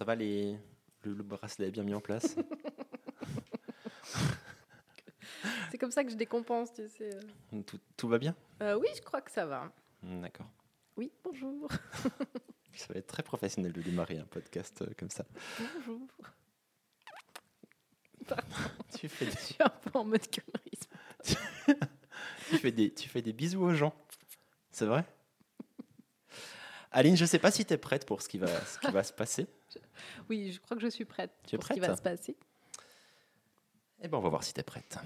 Ça va les le, le bracelet est bien mis en place? C'est comme ça que je décompense, tu sais. tout, tout va bien? Euh, oui, je crois que ça va. D'accord. Oui, bonjour. Ça va être très professionnel de démarrer un podcast euh, comme ça. Bonjour. Tu fais des, Je suis un peu en mode tu fais des, tu fais des bisous aux gens. C'est vrai? Aline, je sais pas si tu es prête pour ce qui va, ce qui va se passer. Oui, je crois que je suis prête Tu es pour ce qui va prête se passer. Eh ben, on va voir si tu es prête.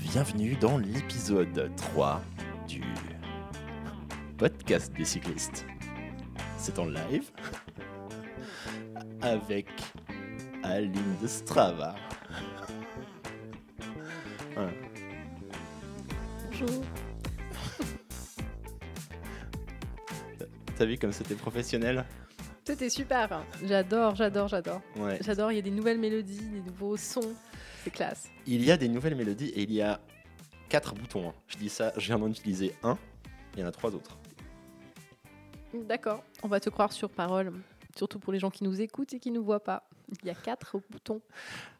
Bienvenue dans l'épisode 3 du podcast des cyclistes. C'est en live avec Aline de Strava. Voilà. Bonjour. T'as vu comme c'était professionnel C'était super. hein. J'adore, j'adore, j'adore. Ouais. J'adore, il y a des nouvelles mélodies, des nouveaux sons. C'est classe. Il y a des nouvelles mélodies et il y a quatre boutons. hein. Je dis ça, je viens d'en utiliser un. Il y en a trois autres. D'accord, on va te croire sur parole. Surtout pour les gens qui nous écoutent et qui ne nous voient pas. Il y a quatre boutons.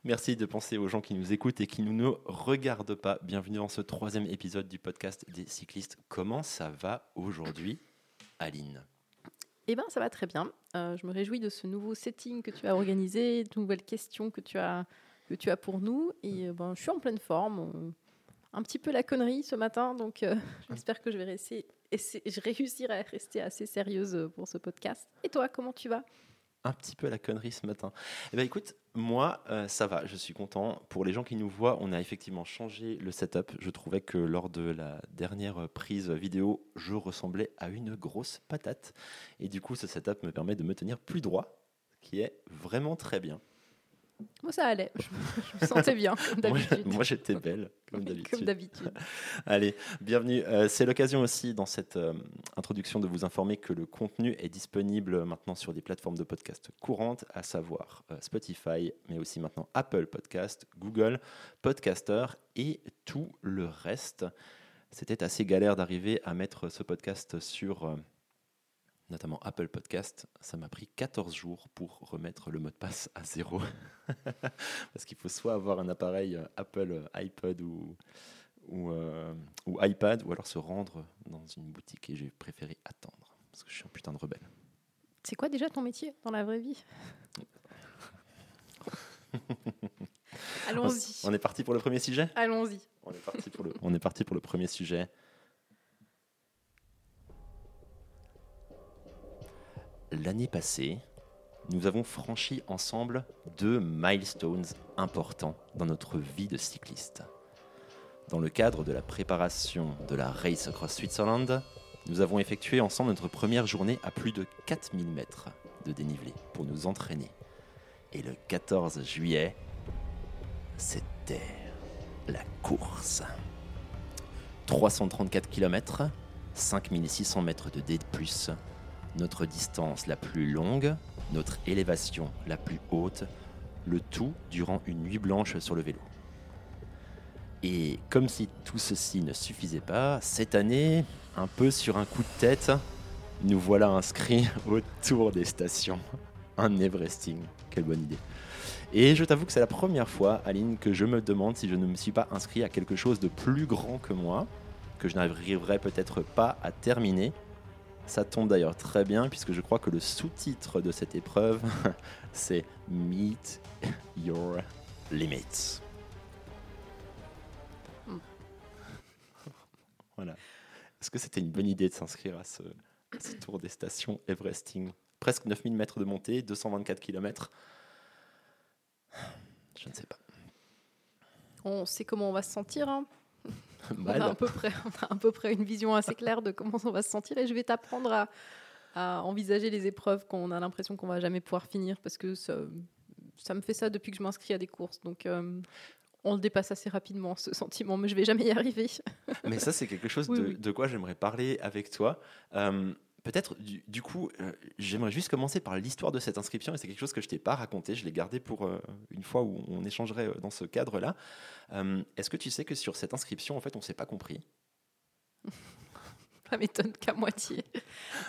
Merci de penser aux gens qui nous écoutent et qui ne nous regardent pas. Bienvenue dans ce troisième épisode du podcast des cyclistes. Comment ça va aujourd'hui, Aline Eh bien, ça va très bien. Euh, je me réjouis de ce nouveau setting que tu as organisé, de nouvelles questions que tu as, que tu as pour nous. Et euh, ben, je suis en pleine forme. Un petit peu la connerie ce matin, donc euh, j'espère que je vais rester, essa- je réussirai à rester assez sérieuse pour ce podcast. Et toi, comment tu vas? Un petit peu à la connerie ce matin. Eh ben écoute, moi, euh, ça va, je suis content. Pour les gens qui nous voient, on a effectivement changé le setup. Je trouvais que lors de la dernière prise vidéo, je ressemblais à une grosse patate. Et du coup, ce setup me permet de me tenir plus droit, ce qui est vraiment très bien. Moi, ça allait. Je, je me sentais bien, d'habitude. moi, j'étais belle, comme d'habitude. Allez, bienvenue. Euh, c'est l'occasion aussi dans cette euh, introduction de vous informer que le contenu est disponible maintenant sur des plateformes de podcast courantes, à savoir euh, Spotify, mais aussi maintenant Apple Podcast, Google Podcaster et tout le reste. C'était assez galère d'arriver à mettre ce podcast sur notamment Apple Podcast. Ça m'a pris 14 jours pour remettre le mot de passe à zéro. Parce qu'il faut soit avoir un appareil euh, Apple euh, iPod ou, ou, euh, ou iPad, ou alors se rendre dans une boutique. Et j'ai préféré attendre, parce que je suis un putain de rebelle. C'est quoi déjà ton métier dans la vraie vie? Allons-y. On est parti pour le premier sujet? Allons-y. on est, parti pour le, on est parti pour le premier sujet. L'année passée, nous avons franchi ensemble deux milestones importants dans notre vie de cycliste. Dans le cadre de la préparation de la Race Across Switzerland, nous avons effectué ensemble notre première journée à plus de 4000 mètres de dénivelé pour nous entraîner. Et le 14 juillet, c'était la course. 334 km, 5600 mètres de D+, notre distance la plus longue, notre élévation la plus haute, le tout durant une nuit blanche sur le vélo. Et comme si tout ceci ne suffisait pas, cette année, un peu sur un coup de tête, nous voilà inscrits au tour des stations. Un Everesting, quelle bonne idée. Et je t'avoue que c'est la première fois, Aline, que je me demande si je ne me suis pas inscrit à quelque chose de plus grand que moi, que je n'arriverai peut-être pas à terminer. Ça tombe d'ailleurs très bien, puisque je crois que le sous-titre de cette épreuve, c'est Meet Your Limits. Mm. voilà. Est-ce que c'était une bonne idée de s'inscrire à ce, à ce tour des stations Everesting? Presque 9000 mètres de montée, 224 km. Je ne sais pas. On sait comment on va se sentir. hein. On, Mal. a à peu près, on a à peu près une vision assez claire de comment on va se sentir. Et je vais t'apprendre à, à envisager les épreuves qu'on a l'impression qu'on va jamais pouvoir finir parce que ça, ça me fait ça depuis que je m'inscris à des courses. Donc euh, on le dépasse assez rapidement, ce sentiment, mais je vais jamais y arriver. Mais ça, c'est quelque chose Oui, de, oui. de quoi j'aimerais parler avec toi. Euh, Peut-être, du, du coup, euh, j'aimerais juste commencer par l'histoire de cette inscription, et c'est quelque chose que je t'ai pas raconté, je l'ai gardé pour euh, une fois où on échangerait euh, dans ce cadre-là. Est-ce que tu sais que sur cette inscription, en fait, on s'est pas compris? Ça m'étonne qu'à moitié.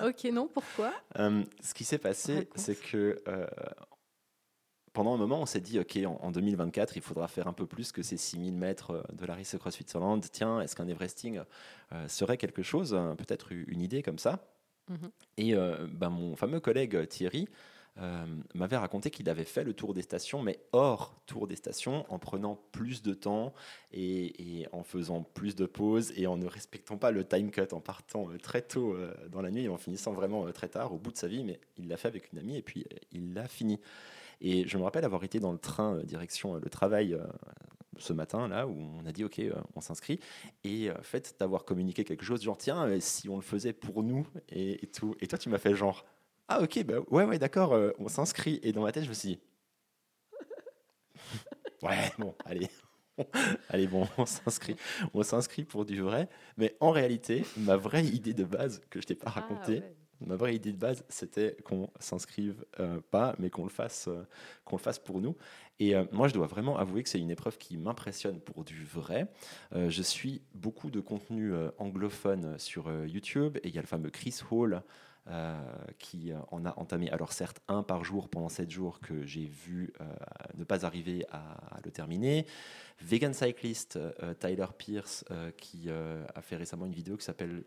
ok, non, pourquoi? Ce qui s'est passé, c'est que pendant un moment, on s'est dit, OK, en, en 2024, il faudra faire un peu plus que ces 6000 mètres de la Race Across Switzerland. Tiens, est-ce qu'un Everesting serait quelque chose, peut-être une idée comme ça? Mhm. Et euh, ben, mon fameux collègue euh, Thierry euh, m'avait raconté qu'il avait fait le tour des stations, mais hors tour des stations, en prenant plus de temps et, en faisant plus de pauses et en ne respectant pas le time cut, en partant très tôt dans la nuit et en finissant vraiment très tard au bout de sa vie. Mais il l'a fait avec une amie et puis il l'a fini. Et je me rappelle avoir été dans le train direction le travail ce matin là où on a dit ok euh, on s'inscrit. Et euh, fait d'avoir communiqué quelque chose genre tiens euh, si on le faisait pour nous et, et tout. Et toi tu m'as fait genre ah ok bah ouais ouais d'accord euh, on s'inscrit. Et dans ma tête je me suis dit ouais bon allez. Allez bon on s'inscrit. On s'inscrit pour du vrai. Mais en réalité ma vraie idée de base que je t'ai pas racontée Ah, ouais. Ma vraie idée de base, c'était qu'on s'inscrive euh, pas, mais qu'on le fasse, euh, qu'on le fasse pour nous. Et euh, moi, je dois vraiment avouer que c'est une épreuve qui m'impressionne pour du vrai. Je suis beaucoup de contenu anglophone sur YouTube, et il y a le fameux Chris Hall euh, qui euh, en a entamé, alors certes, un par jour pendant sept jours que j'ai vu euh, ne pas arriver à, le terminer. Vegan Cyclist, euh, Tyler Pierce, qui a fait récemment une vidéo qui s'appelle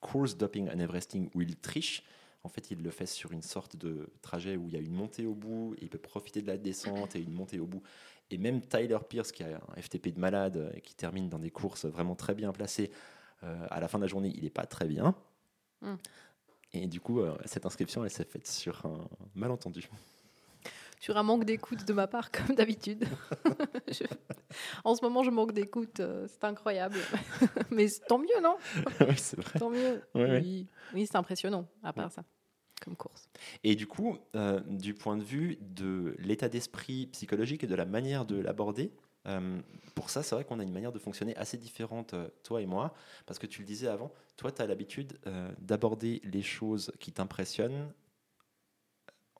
Course Doping and Everesting, où il triche. En fait, il le fait sur une sorte de trajet où il y a une montée au bout, il peut profiter de la descente et une montée au bout. Et même Tyler Pierce, qui a un FTP de malade et qui termine dans des courses vraiment très bien placées, à la fin de la journée, il n'est pas très bien. Mm. Et du coup, euh, cette inscription, elle s'est faite sur un malentendu. Sur un manque d'écoute de ma part, comme d'habitude. Je- En ce moment, je manque d'écoute. euh, C'est incroyable. Mais tant mieux, non oui, c'est vrai. Tant mieux. Oui, oui c'est impressionnant, à part ça, comme course. Et du coup, euh, du point de vue de l'état d'esprit psychologique et de la manière de l'aborder, euh, pour ça, c'est vrai qu'on a une manière de fonctionner assez différente, euh, toi et moi, parce que tu le disais avant, toi, tu as l'habitude euh, d'aborder les choses qui t'impressionnent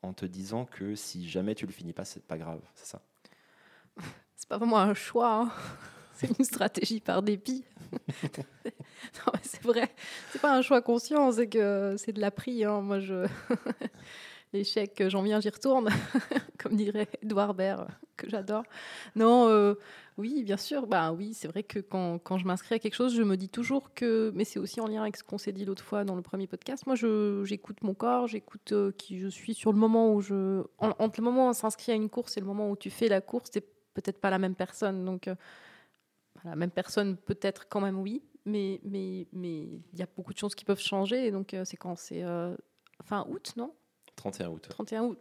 en te disant que si jamais tu le finis pas, c'est pas grave, c'est ça? C'est pas vraiment un choix. hein. C'est une stratégie par dépit. C'est vrai. C'est pas un choix conscient, c'est que c'est de l'appris. hein. Moi, je. L'échec, j'en viens, j'y retourne, comme dirait Edouard Baird, que j'adore. Non, euh, oui, bien sûr. Bah oui, c'est vrai que quand, quand je m'inscris à quelque chose, je me dis toujours que. Mais c'est aussi en lien avec ce qu'on s'est dit l'autre fois dans le premier podcast. Moi, j'écoute mon corps, j'écoute euh, qui je suis sur le moment où je. en- entre le moment où on s'inscrit à une course et le moment où tu fais la course, c'est peut-être pas la même personne. Donc, euh, la même personne, peut-être quand même, oui. Mais mais mais il y a beaucoup de choses qui peuvent changer. Et donc, c'est quand C'est fin août, non? 31 août. 31 août.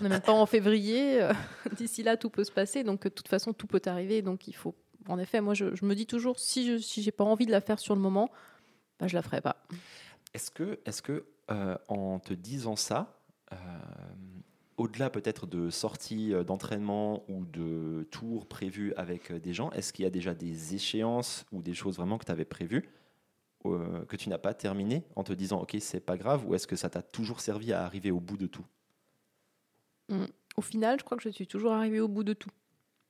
On n'est même pas en février. euh, D'ici là, tout peut se passer. Donc, de toute façon, tout peut arriver. Donc, il faut. En effet, moi, je, je me dis toujours, si je si j'ai pas envie de la faire sur le moment, bah, je la ferai pas. Est-ce que, est-ce que euh, en te disant ça, euh, au-delà peut-être de sorties d'entraînement ou de tours prévus avec des gens, est-ce qu'il y a déjà des échéances ou des choses vraiment que tu avais prévues euh, que tu n'as pas terminées en te disant ok c'est pas grave ou est-ce que ça t'a toujours servi à arriver au bout de tout? Au final, je crois que je suis toujours arrivée au bout de tout.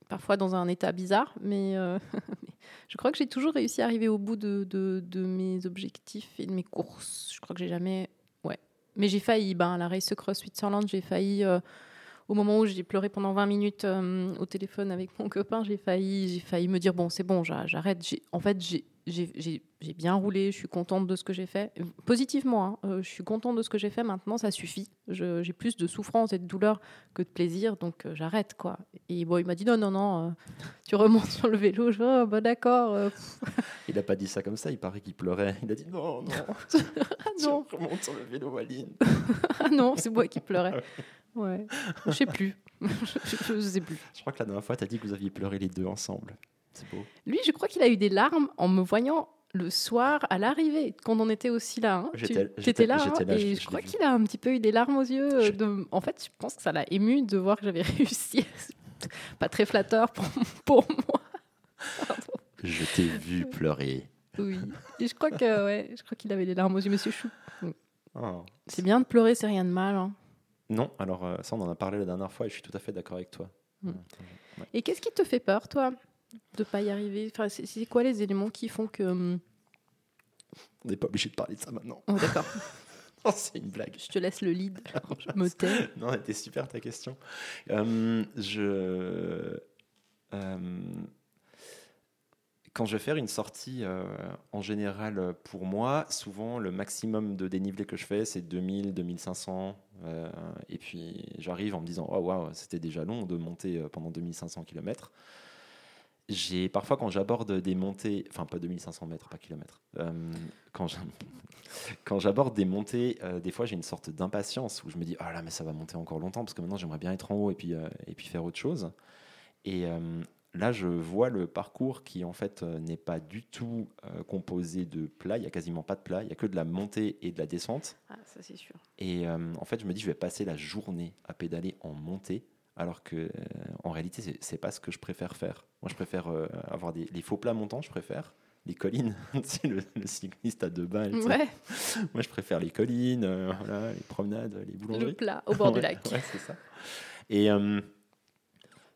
Parfois dans un état bizarre, mais, euh, je crois que j'ai toujours réussi à arriver au bout de, mes objectifs et de mes courses. Je crois que j'ai jamais. Ouais. Mais j'ai failli. Ben, la Race Cross Switzerland, j'ai failli. euh, au moment où j'ai pleuré pendant 20 minutes euh, au téléphone avec mon copain, j'ai failli, j'ai failli me dire bon, c'est bon, j'a- j'arrête. En fait, j'ai- bien roulé, je suis contente de ce que j'ai fait. Positivement, hein, euh, je suis contente de ce que j'ai fait. Maintenant, ça suffit. J'ai plus de souffrance et de douleur que de plaisir, donc euh, j'arrête quoi. Et bon, il m'a dit non, non, non, euh, tu remontes sur le vélo. Je oh, bah d'accord. Il n'a pas dit ça comme ça, il paraît qu'il pleurait. Il a dit non, non, ah non, tu remontes sur le vélo, Aline. ah non, c'est moi qui pleurais. Ouais, je sais plus. je, sais plus. Je crois que la dernière fois, tu as dit que vous aviez pleuré les deux ensemble. C'est beau. Lui, je crois qu'il a eu des larmes en me voyant le soir à l'arrivée, quand on était aussi là. hein. Tu J'étais- étais là, hein, là, je- et je je, crois qu'il a un petit peu eu des larmes aux yeux. euh, Je- de- En fait, je pense que ça l'a ému de voir que j'avais réussi. Pas très flatteur pour, pour moi. Pardon. Je t'ai vu pleurer. Oui. Et je crois que ouais, je crois qu'il avait des larmes aux yeux, Monsieur Chou. Oh. C'est bien de pleurer, c'est rien de mal. hein. Non, alors euh, ça on en a parlé la dernière fois et je suis tout à fait d'accord avec toi. Mm. Euh, Et qu'est-ce qui te fait peur, toi, de pas y arriver? Enfin, c'est, quoi les éléments qui font que hum, On n'est pas obligé de parler de ça maintenant. Oh, D'accord. Non, c'est une blague. Je te laisse le lead. Je me tais. Non, elle était super ta question. Euh, je. euh, quand je vais faire une sortie, euh, en général, pour moi, souvent le maximum de dénivelé que je fais, c'est 2000, 2500. euh, et puis j'arrive en me disant, oh waouh, c'était déjà long de monter euh, pendant 2500 km. J'ai parfois quand j'aborde des montées, enfin pas 2500 mètres, pas kilomètres, euh, quand j'a- quand j'aborde des montées, euh, des fois j'ai une sorte d'impatience où je me dis ah là mais ça va monter encore longtemps parce que maintenant j'aimerais bien être en haut et puis euh, et puis faire autre chose. Et euh, là je vois le parcours qui en fait euh, n'est pas du tout euh, composé de plats. Il y a quasiment pas de plat. Il y a que de la montée et de la descente. Ah, ça c'est sûr. Et euh, en fait je me dis je vais passer la journée à pédaler en montée. Alors que euh, en réalité c'est- c'est pas ce que je préfère faire. Moi je préfère avoir des les faux plats montants. Je préfère les collines. c'est le, le cycliste à deux balles. Ouais, Moi, je préfère les collines, euh, voilà, les promenades, les le boulangeries. plat au bord du lac. Ouais, c'est ça. Et euh,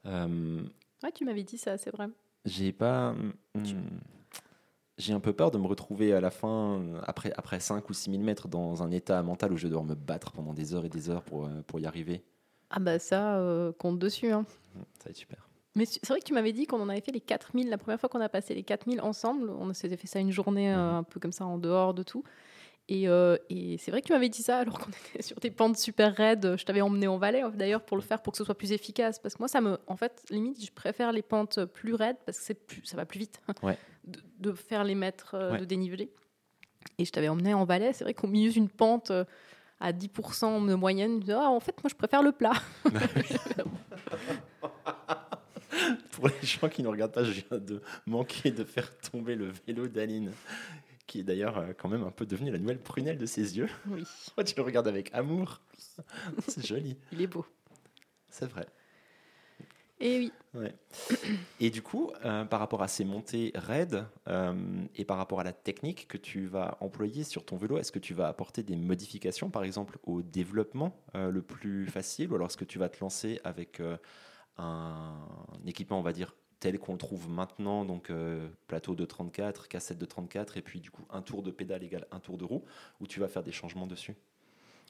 euh, Ouais, tu m'avais dit ça, c'est vrai. j'ai pas. hmm, j'ai un peu peur de me retrouver à la fin, après, après 5 ou 6 000 mètres, dans un état mental où je vais devoir me battre pendant des heures et des heures pour, euh, pour y arriver. Ah bah ça, euh, compte dessus. hein. Ça va être super. Mais c'est vrai que tu m'avais dit qu'on en avait fait les 4000, la première fois qu'on a passé les 4000 ensemble, on s'était fait ça une journée euh, Mhm. un peu comme ça en dehors de tout. Et, euh, et c'est vrai que tu m'avais dit ça alors qu'on était sur des pentes super raides. Je t'avais emmené en vallée hein, d'ailleurs pour le faire pour que ce soit plus efficace. Parce que moi, ça me, en fait, limite, je préfère les pentes plus raides parce que c'est plus, ça va plus vite Ouais. de, de faire les mètres euh, Ouais. de dénivelé. Et je t'avais emmené en vallée. C'est vrai qu'au milieu d'une pente euh, à 10% de moyenne, je disais, ah, en fait, moi, je préfère le plat. Pour les gens qui ne regardent pas, je viens de manquer de faire tomber le vélo d'Aline, qui est d'ailleurs euh, quand même un peu devenu la nouvelle prunelle de ses yeux. Oui, Moi, tu le regardes avec amour. C'est joli, il est beau. c'est vrai. Et oui. Ouais. Et du coup, euh, par rapport à ces montées raides euh, et par rapport à la technique que tu vas employer sur ton vélo, est-ce que tu vas apporter des modifications, par exemple, au développement euh, le plus facile, ou alors est-ce que tu vas te lancer avec un équipement, on va dire, tel qu'on le trouve maintenant, donc euh, plateau de 34, cassette de 34, et puis du coup un tour de pédale égale un tour de roue, ou tu vas faire des changements dessus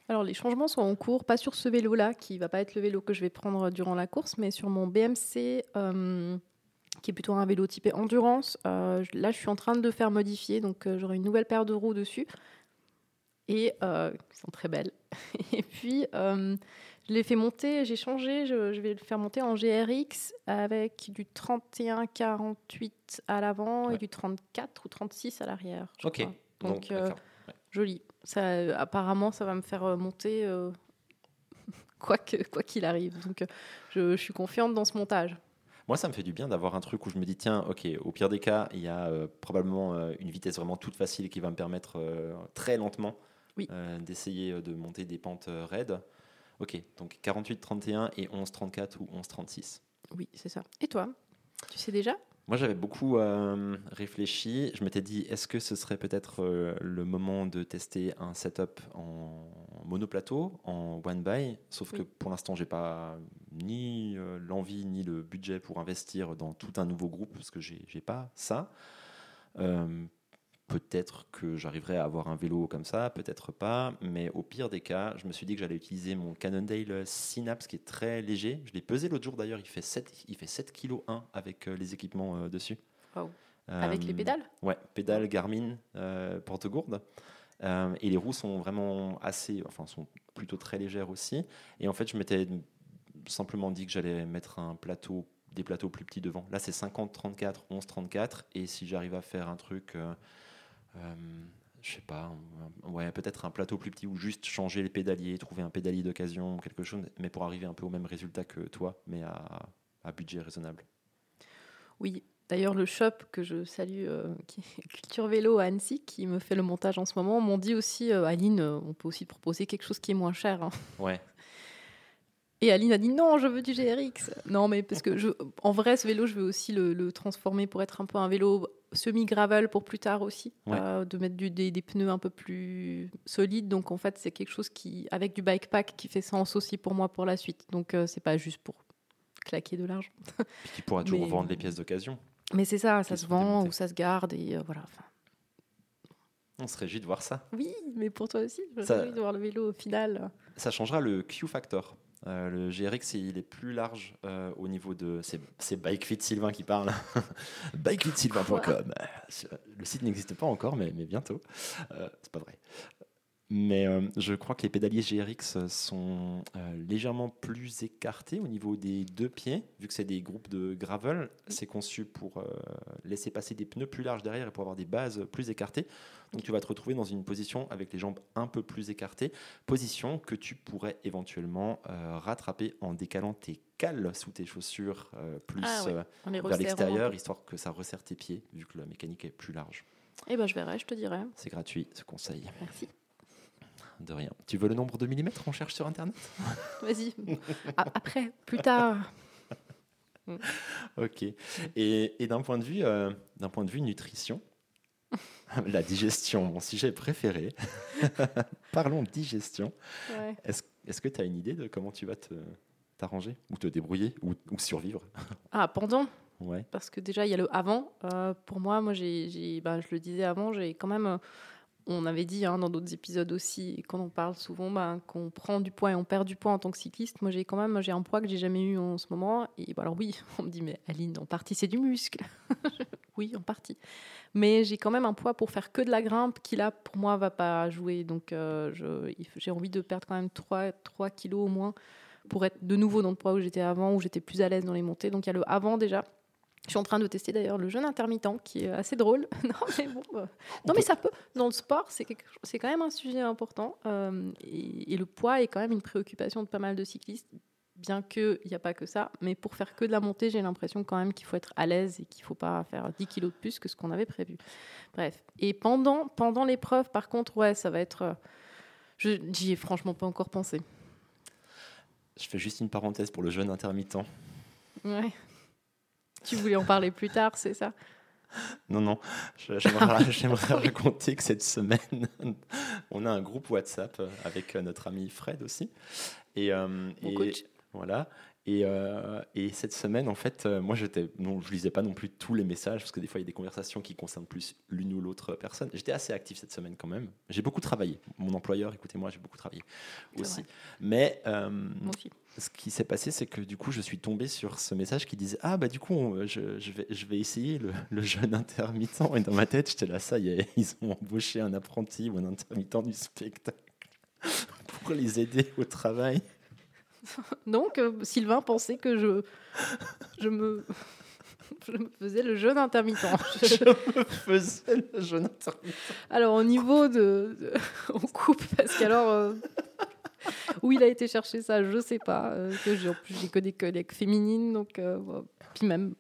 Alors les changements sont en cours, pas sur ce vélo-là, qui va pas être le vélo que je vais prendre durant la course, mais sur mon BMC, euh, qui est plutôt un vélo typé endurance. Euh, là, je suis en train de faire modifier, donc j'aurai une nouvelle paire de roues dessus, et qui sont très belles. et puis, je l'ai fait monter, j'ai changé, je, je vais le faire monter en GRX avec du 31-48 à l'avant Ouais. et du 34 ou 36 à l'arrière. Ok. crois. Donc, euh. Joli. Ça, euh, apparemment, ça va me faire euh, monter euh, quoi que- quoi qu'il arrive. Donc, je, je suis confiante dans ce montage. Moi, ça me fait du bien d'avoir un truc où je me dis, tiens, ok, au pire des cas, il y a euh, probablement euh, une vitesse vraiment toute facile qui va me permettre euh, très lentement Oui. d'essayer de monter des pentes raides. Ok, donc 48-31 et 11-34 ou 11-36. Oui, c'est ça. Et toi? Tu sais déjà? Moi, j'avais beaucoup euh, réfléchi. Je m'étais dit, est-ce que ce serait peut-être euh, le moment de tester un setup en monoplateau, en one by? Sauf que pour l'instant, j'ai pas ni euh, l'envie ni le budget pour investir dans tout un nouveau groupe parce que j'ai j'ai pas ça. Peut-être que j'arriverai à avoir un vélo comme ça, peut-être pas. Mais au pire des cas, je me suis dit que j'allais utiliser mon Cannondale Synapse qui est très léger. Je l'ai pesé l'autre jour d'ailleurs. Il fait 7 il fait 7 kg 1 avec les équipements dessus. Wow. Avec les pédales? Ouais, pédales Garmin, euh, porte-gourde. Euh, et les roues sont vraiment assez, enfin, sont plutôt très légères aussi. Et en fait, je m'étais simplement dit que j'allais mettre un plateau, des plateaux plus petits devant. Là, c'est 50-34, 11-34. Et si j'arrive à faire un truc, euh, je sais pas, ouais, peut-être un plateau plus petit ou juste changer les pédaliers, trouver un pédalier d'occasion, quelque chose, mais pour arriver un peu au même résultat que toi, mais à, à budget raisonnable. Oui. D'ailleurs, le shop que je salue, euh, qui est Culture Vélo à Annecy, qui me fait le montage en ce moment, m'ont dit aussi, euh, Aline, euh, on peut aussi te proposer quelque chose qui est moins cher. hein. Ouais, Et Aline a dit non, je veux du GRX. Non, mais parce que je, en vrai, ce vélo, je veux aussi le, le transformer pour être un peu un vélo semi-gravel pour plus tard aussi. Ouais. Euh, de mettre du- des, des pneus un peu plus solides. Donc en fait, c'est quelque chose qui, avec du bike pack, qui fait sens aussi pour moi pour la suite. Donc euh, c'est pas juste pour claquer de l'argent. puis qui pourra toujours Mais- vendre les pièces d'occasion. Mais c'est ça, ça se vend ou ça se garde et euh, voilà. On se réjouit de voir ça. Oui, mais pour toi aussi, je me Ça- réjouis de voir le vélo au final. Ça changera le Q-Factor. Euh, le GRX, il est plus large euh, au niveau de. C'est BikeFit Sylvain qui parle. BikeFitSylvain.com. Le site n'existe pas encore, mais, mais bientôt. Euh, c'est pas vrai. Mais euh, je crois que les pédaliers GRX sont euh, légèrement plus écartés au niveau des deux pieds, vu que c'est des groupes de gravel. C'est conçu pour euh, laisser passer des pneus plus larges derrière et pour avoir des bases plus écartées. Donc tu vas te retrouver dans une position avec les jambes un peu plus écartées, position que tu pourrais éventuellement rattraper en décalant tes cales sous tes chaussures plus Ah ouais, vers l'extérieur, histoire que ça resserre tes pieds, vu que la mécanique est plus large. Eh ben, je verrai, je te dirai. C'est gratuit, ce conseil. Merci. De rien. Tu veux le nombre de millimètres On cherche sur Internet Vas-y. Après, plus tard. Ok. Et, et d'un point de vue, euh, d'un point de vue nutrition, la digestion, mon sujet préféré. Parlons digestion. Ouais. Est-ce est-ce que tu as une idée de comment tu vas te t'arranger ou te débrouiller ou, ou survivre Ah, pendant? Ouais. parce que déjà il y a le avant. Euh, pour moi, moi j'ai, j'ai- bah, je le disais avant, j'ai quand même, euh, on avait dit hein, dans d'autres épisodes aussi, quand on parle souvent bah, qu'on prend du poids et on perd du poids en tant que cycliste. Moi j'ai quand même, j'ai un poids que j'ai jamais eu en ce moment. Et bah, alors oui, on me dit mais Aline, en partie c'est du muscle. oui, en partie. Mais j'ai quand même un poids pour faire que de la grimpe qui là pour moi va pas jouer. Donc euh, j'ai envie de perdre quand même 3, 3 kilos au moins pour être de nouveau dans le poids où j'étais avant, où j'étais plus à l'aise dans les montées. Donc il y a le avant déjà. Je suis en train de tester d'ailleurs le jeûne intermittent qui est assez drôle. non mais bon, bah, non mais ça peut. Dans le sport, c'est quelque quand même un sujet important euh, et, et le poids est quand même une préoccupation de pas mal de cyclistes. Bien qu'il n'y a pas que ça, mais pour faire que de la montée, j'ai l'impression quand même qu'il faut être à l'aise et qu'il ne faut pas faire 10 kilos de plus que ce qu'on avait prévu. Bref. Et pendant, pendant l'épreuve, par contre, ouais, ça va être. euh, je J'y ai franchement pas encore pensé. Je fais juste une parenthèse pour le jeûne intermittent. Ouais. Tu voulais en parler plus tard, c'est ça? Non, non, je- j'aimerais raconter que cette semaine, on a un groupe WhatsApp euh, avec euh, notre ami Fred aussi. Et, euh, Mon et- coach. Voilà. Et, euh, et cette semaine, en fait, euh, moi, j'étais, non, je lisais pas non plus tous les messages parce que des fois, il y a des conversations qui concernent plus l'une ou l'autre personne. J'étais assez actif cette semaine quand même. J'ai beaucoup travaillé. Mon employeur, écoutez-moi, j'ai beaucoup travaillé aussi. Mais euh, aussi. ce qui s'est passé, c'est que du coup, je suis tombé sur ce message qui disait Ah, bah, du coup, on- je, je vais, je vais essayer le, le jeûne intermittent. Et dans ma tête, j'étais là, ça y est, ils ont embauché un apprenti ou un intermittent du spectacle pour les aider au travail. Donc, euh, Sylvain pensait que je, je, me, je me faisais le jeûne intermittent. Je- me faisais le jeûne intermittent. Alors, au niveau de. de- on coupe, parce qu'alors. euh, où il a été chercher ça, je sais pas. euh, que j'ai, en plus, j'ai que des collègues féminines, donc. euh, puis même.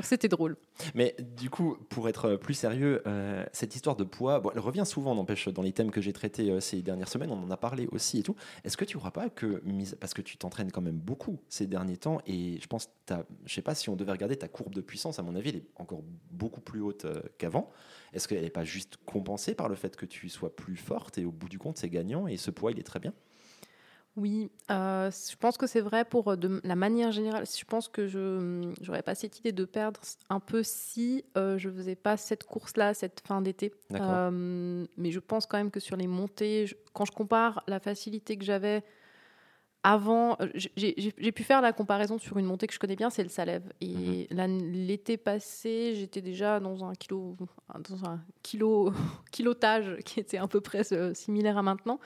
C'était drôle. Mais du coup, pour être plus sérieux, euh, cette histoire de poids, elle revient souvent, n'empêche, dans les thèmes que j'ai traités euh, ces dernières semaines, on en a parlé aussi et tout. Est-ce que tu crois pas que, parce que tu t'entraînes quand même beaucoup ces derniers temps, et je pense, je sais pas si on devait regarder ta courbe de puissance, à mon avis, elle est encore beaucoup plus haute euh, qu'avant. Est-ce qu'elle n'est pas juste compensée par le fait que tu sois plus forte et au bout du compte, c'est gagnant et ce poids, il est très bien? Oui, euh, je pense que c'est vrai pour euh, de la manière générale. Je pense que je n'aurais pas cette idée de perdre un peu si euh, je faisais pas cette course-là cette fin d'été. Euh, mais je pense quand même que sur les montées, je- quand je compare la facilité que j'avais avant, j'ai- pu faire la comparaison sur une montée que je connais bien, c'est le Salève. Et Mhm. l'an- l'été passé, j'étais déjà dans un kilo, dans un kilo, kilotage qui était à peu près similaire à maintenant.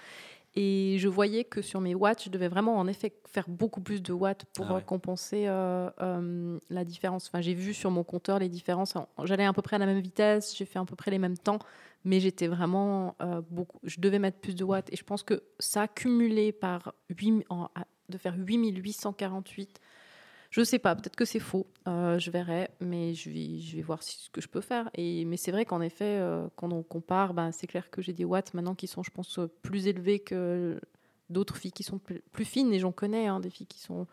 Et je voyais que sur mes watts, je devais vraiment en effet faire beaucoup plus de watts pour Ah ouais. compenser euh, euh, la différence. Enfin, j'ai vu sur mon compteur les différences. J'allais à peu près à la même vitesse, j'ai fait à peu près les mêmes temps, mais j'étais vraiment euh, beaucoup. Je devais mettre plus de watts. Et je pense que ça cumulé par 8, en- à- de faire 8848. Je sais pas, peut-être que c'est faux, euh, je verrai, mais je vais, voir ce que je peux faire. Mais c'est vrai qu'en effet, euh, quand on compare, ben, c'est clair que j'ai des watts maintenant qui sont, je pense, euh, plus élevés que d'autres filles qui sont plus, fines, et j'en connais, hein, des filles qui sont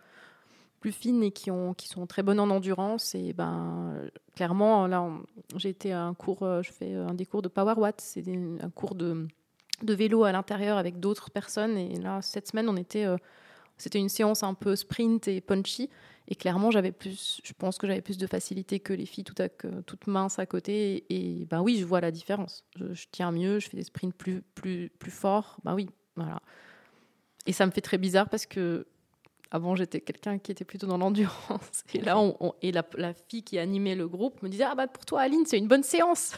plus fines et qui, ont, qui sont très bonnes en endurance. Et ben, clairement, là, j'ai été à un cours, je fais un des cours de Power Watt, c'est un cours de, vélo à l'intérieur avec d'autres personnes. Et là, cette semaine, on était, C'était une séance un peu sprint et punchy. Et clairement, j'avais plus, je pense que j'avais plus de facilité que les filles toutes, à, toutes minces à côté. Et, ben oui, je vois la différence. Je, tiens mieux, je fais des sprints plus, plus, plus forts. Ben oui, voilà. Et ça me fait très bizarre parce que avant, j'étais quelqu'un qui était plutôt dans l'endurance. Et là, on, et la, la, fille qui animait le groupe me disait Ah bah pour toi, Aline, c'est une bonne séance.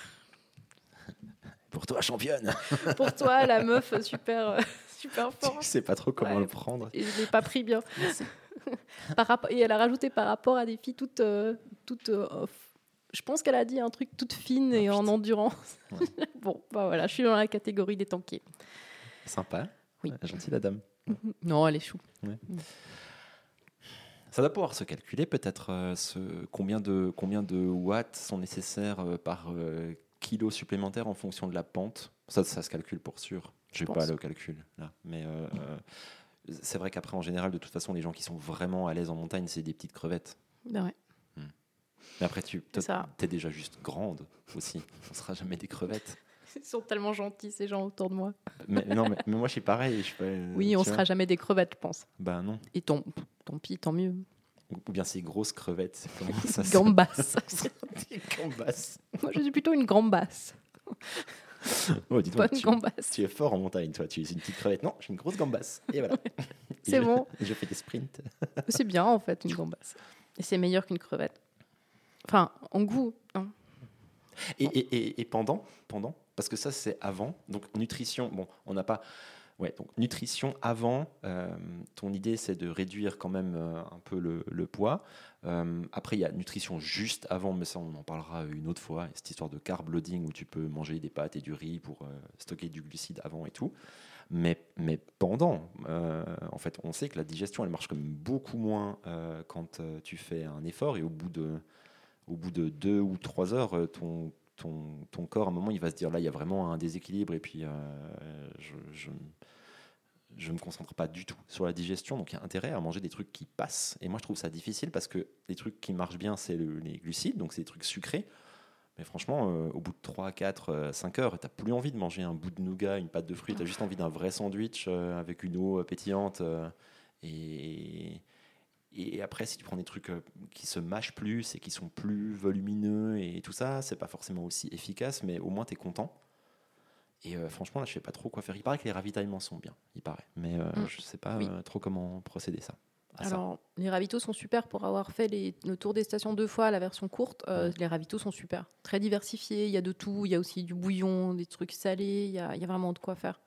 Pour toi, championne. pour toi, la meuf super, super forte. Je sais pas trop comment le prendre. Et je l'ai pas pris bien. par rapport, et elle a rajouté par rapport à des filles toutes, euh, toutes euh, je pense qu'elle a dit un truc toute fine et en endurance. bon, bah voilà, je suis dans la catégorie des tankiers. Sympa. Oui. Gentille la dame. Non, elle est chou. Ça doit pouvoir se calculer peut-être euh, ce, combien, de, combien de watts sont nécessaires par kilo supplémentaire en fonction de la pente. Ça, ça se calcule pour sûr. Je n'ai pas le calcul là. Mais c'est vrai qu'après, en général, de toute façon, les gens qui sont vraiment à l'aise en montagne, c'est des petites crevettes. Ben ouais. Hmm. Mais après, tu es déjà juste grande aussi. On sera jamais des crevettes. Ils sont tellement gentils, ces gens autour de moi. Mais, non, mais, moi, je suis pareil. Je oui, on sera jamais des crevettes, je pense. Bah non. Et tant, tant pis, tant mieux. Ou bien ces grosses crevettes. Gambas. Gambas. Moi, je suis plutôt une gambasse. Oh, dis tu, tu, es fort en montagne, toi. Tu es une petite crevette. Non, j'ai une grosse gambasse. Et voilà. c'est bon. je fais des sprints. c'est bien, en fait, une gambasse. Et c'est meilleur qu'une crevette. Enfin, en goût. Hein. Et, et, et, pendant, pendant, parce que ça, c'est avant. Donc, nutrition, bon, on n'a pas. Ouais, donc nutrition avant, euh, ton idée c'est de réduire quand même euh, un peu le, poids. Euh, après, il y a nutrition juste avant, mais ça on en parlera une autre fois. Cette histoire de carb loading où tu peux manger des pâtes et du riz pour stocker du glucide avant et tout. Mais, mais pendant, en fait, on sait que la digestion elle marche comme beaucoup moins quand tu fais un effort et au bout de, au bout de deux ou trois heures, ton ton, ton, corps, à un moment, il va se dire là, il y a vraiment un déséquilibre et puis je, je me concentre pas du tout sur la digestion, donc il y a intérêt à manger des trucs qui passent. Et moi, je trouve ça difficile parce que les trucs qui marchent bien, c'est les glucides, donc c'est des trucs sucrés. Mais franchement, euh, au bout de 3, 4, 5 heures, tu n'as plus envie de manger un bout de nougat, une pâte de fruits, tu as juste envie d'un vrai sandwich euh, avec une eau pétillante. Euh, et, et après, si tu prends des trucs qui se mâchent plus et qui sont plus volumineux et tout ça, c'est pas forcément aussi efficace, mais au moins tu es content. Et euh, franchement, là, je sais pas trop quoi faire. Il paraît que les ravitaillements sont bien, il paraît. Mais je euh, ne mm. je sais pas euh, trop comment procéder ça. Alors, les ravitaux sont super pour avoir fait les, le tour des stations deux fois, la version courte. Les ravitaux sont super. Très diversifiés, il y a de tout. Il y a aussi du bouillon, des trucs salés. Il y a, y a, vraiment de quoi faire.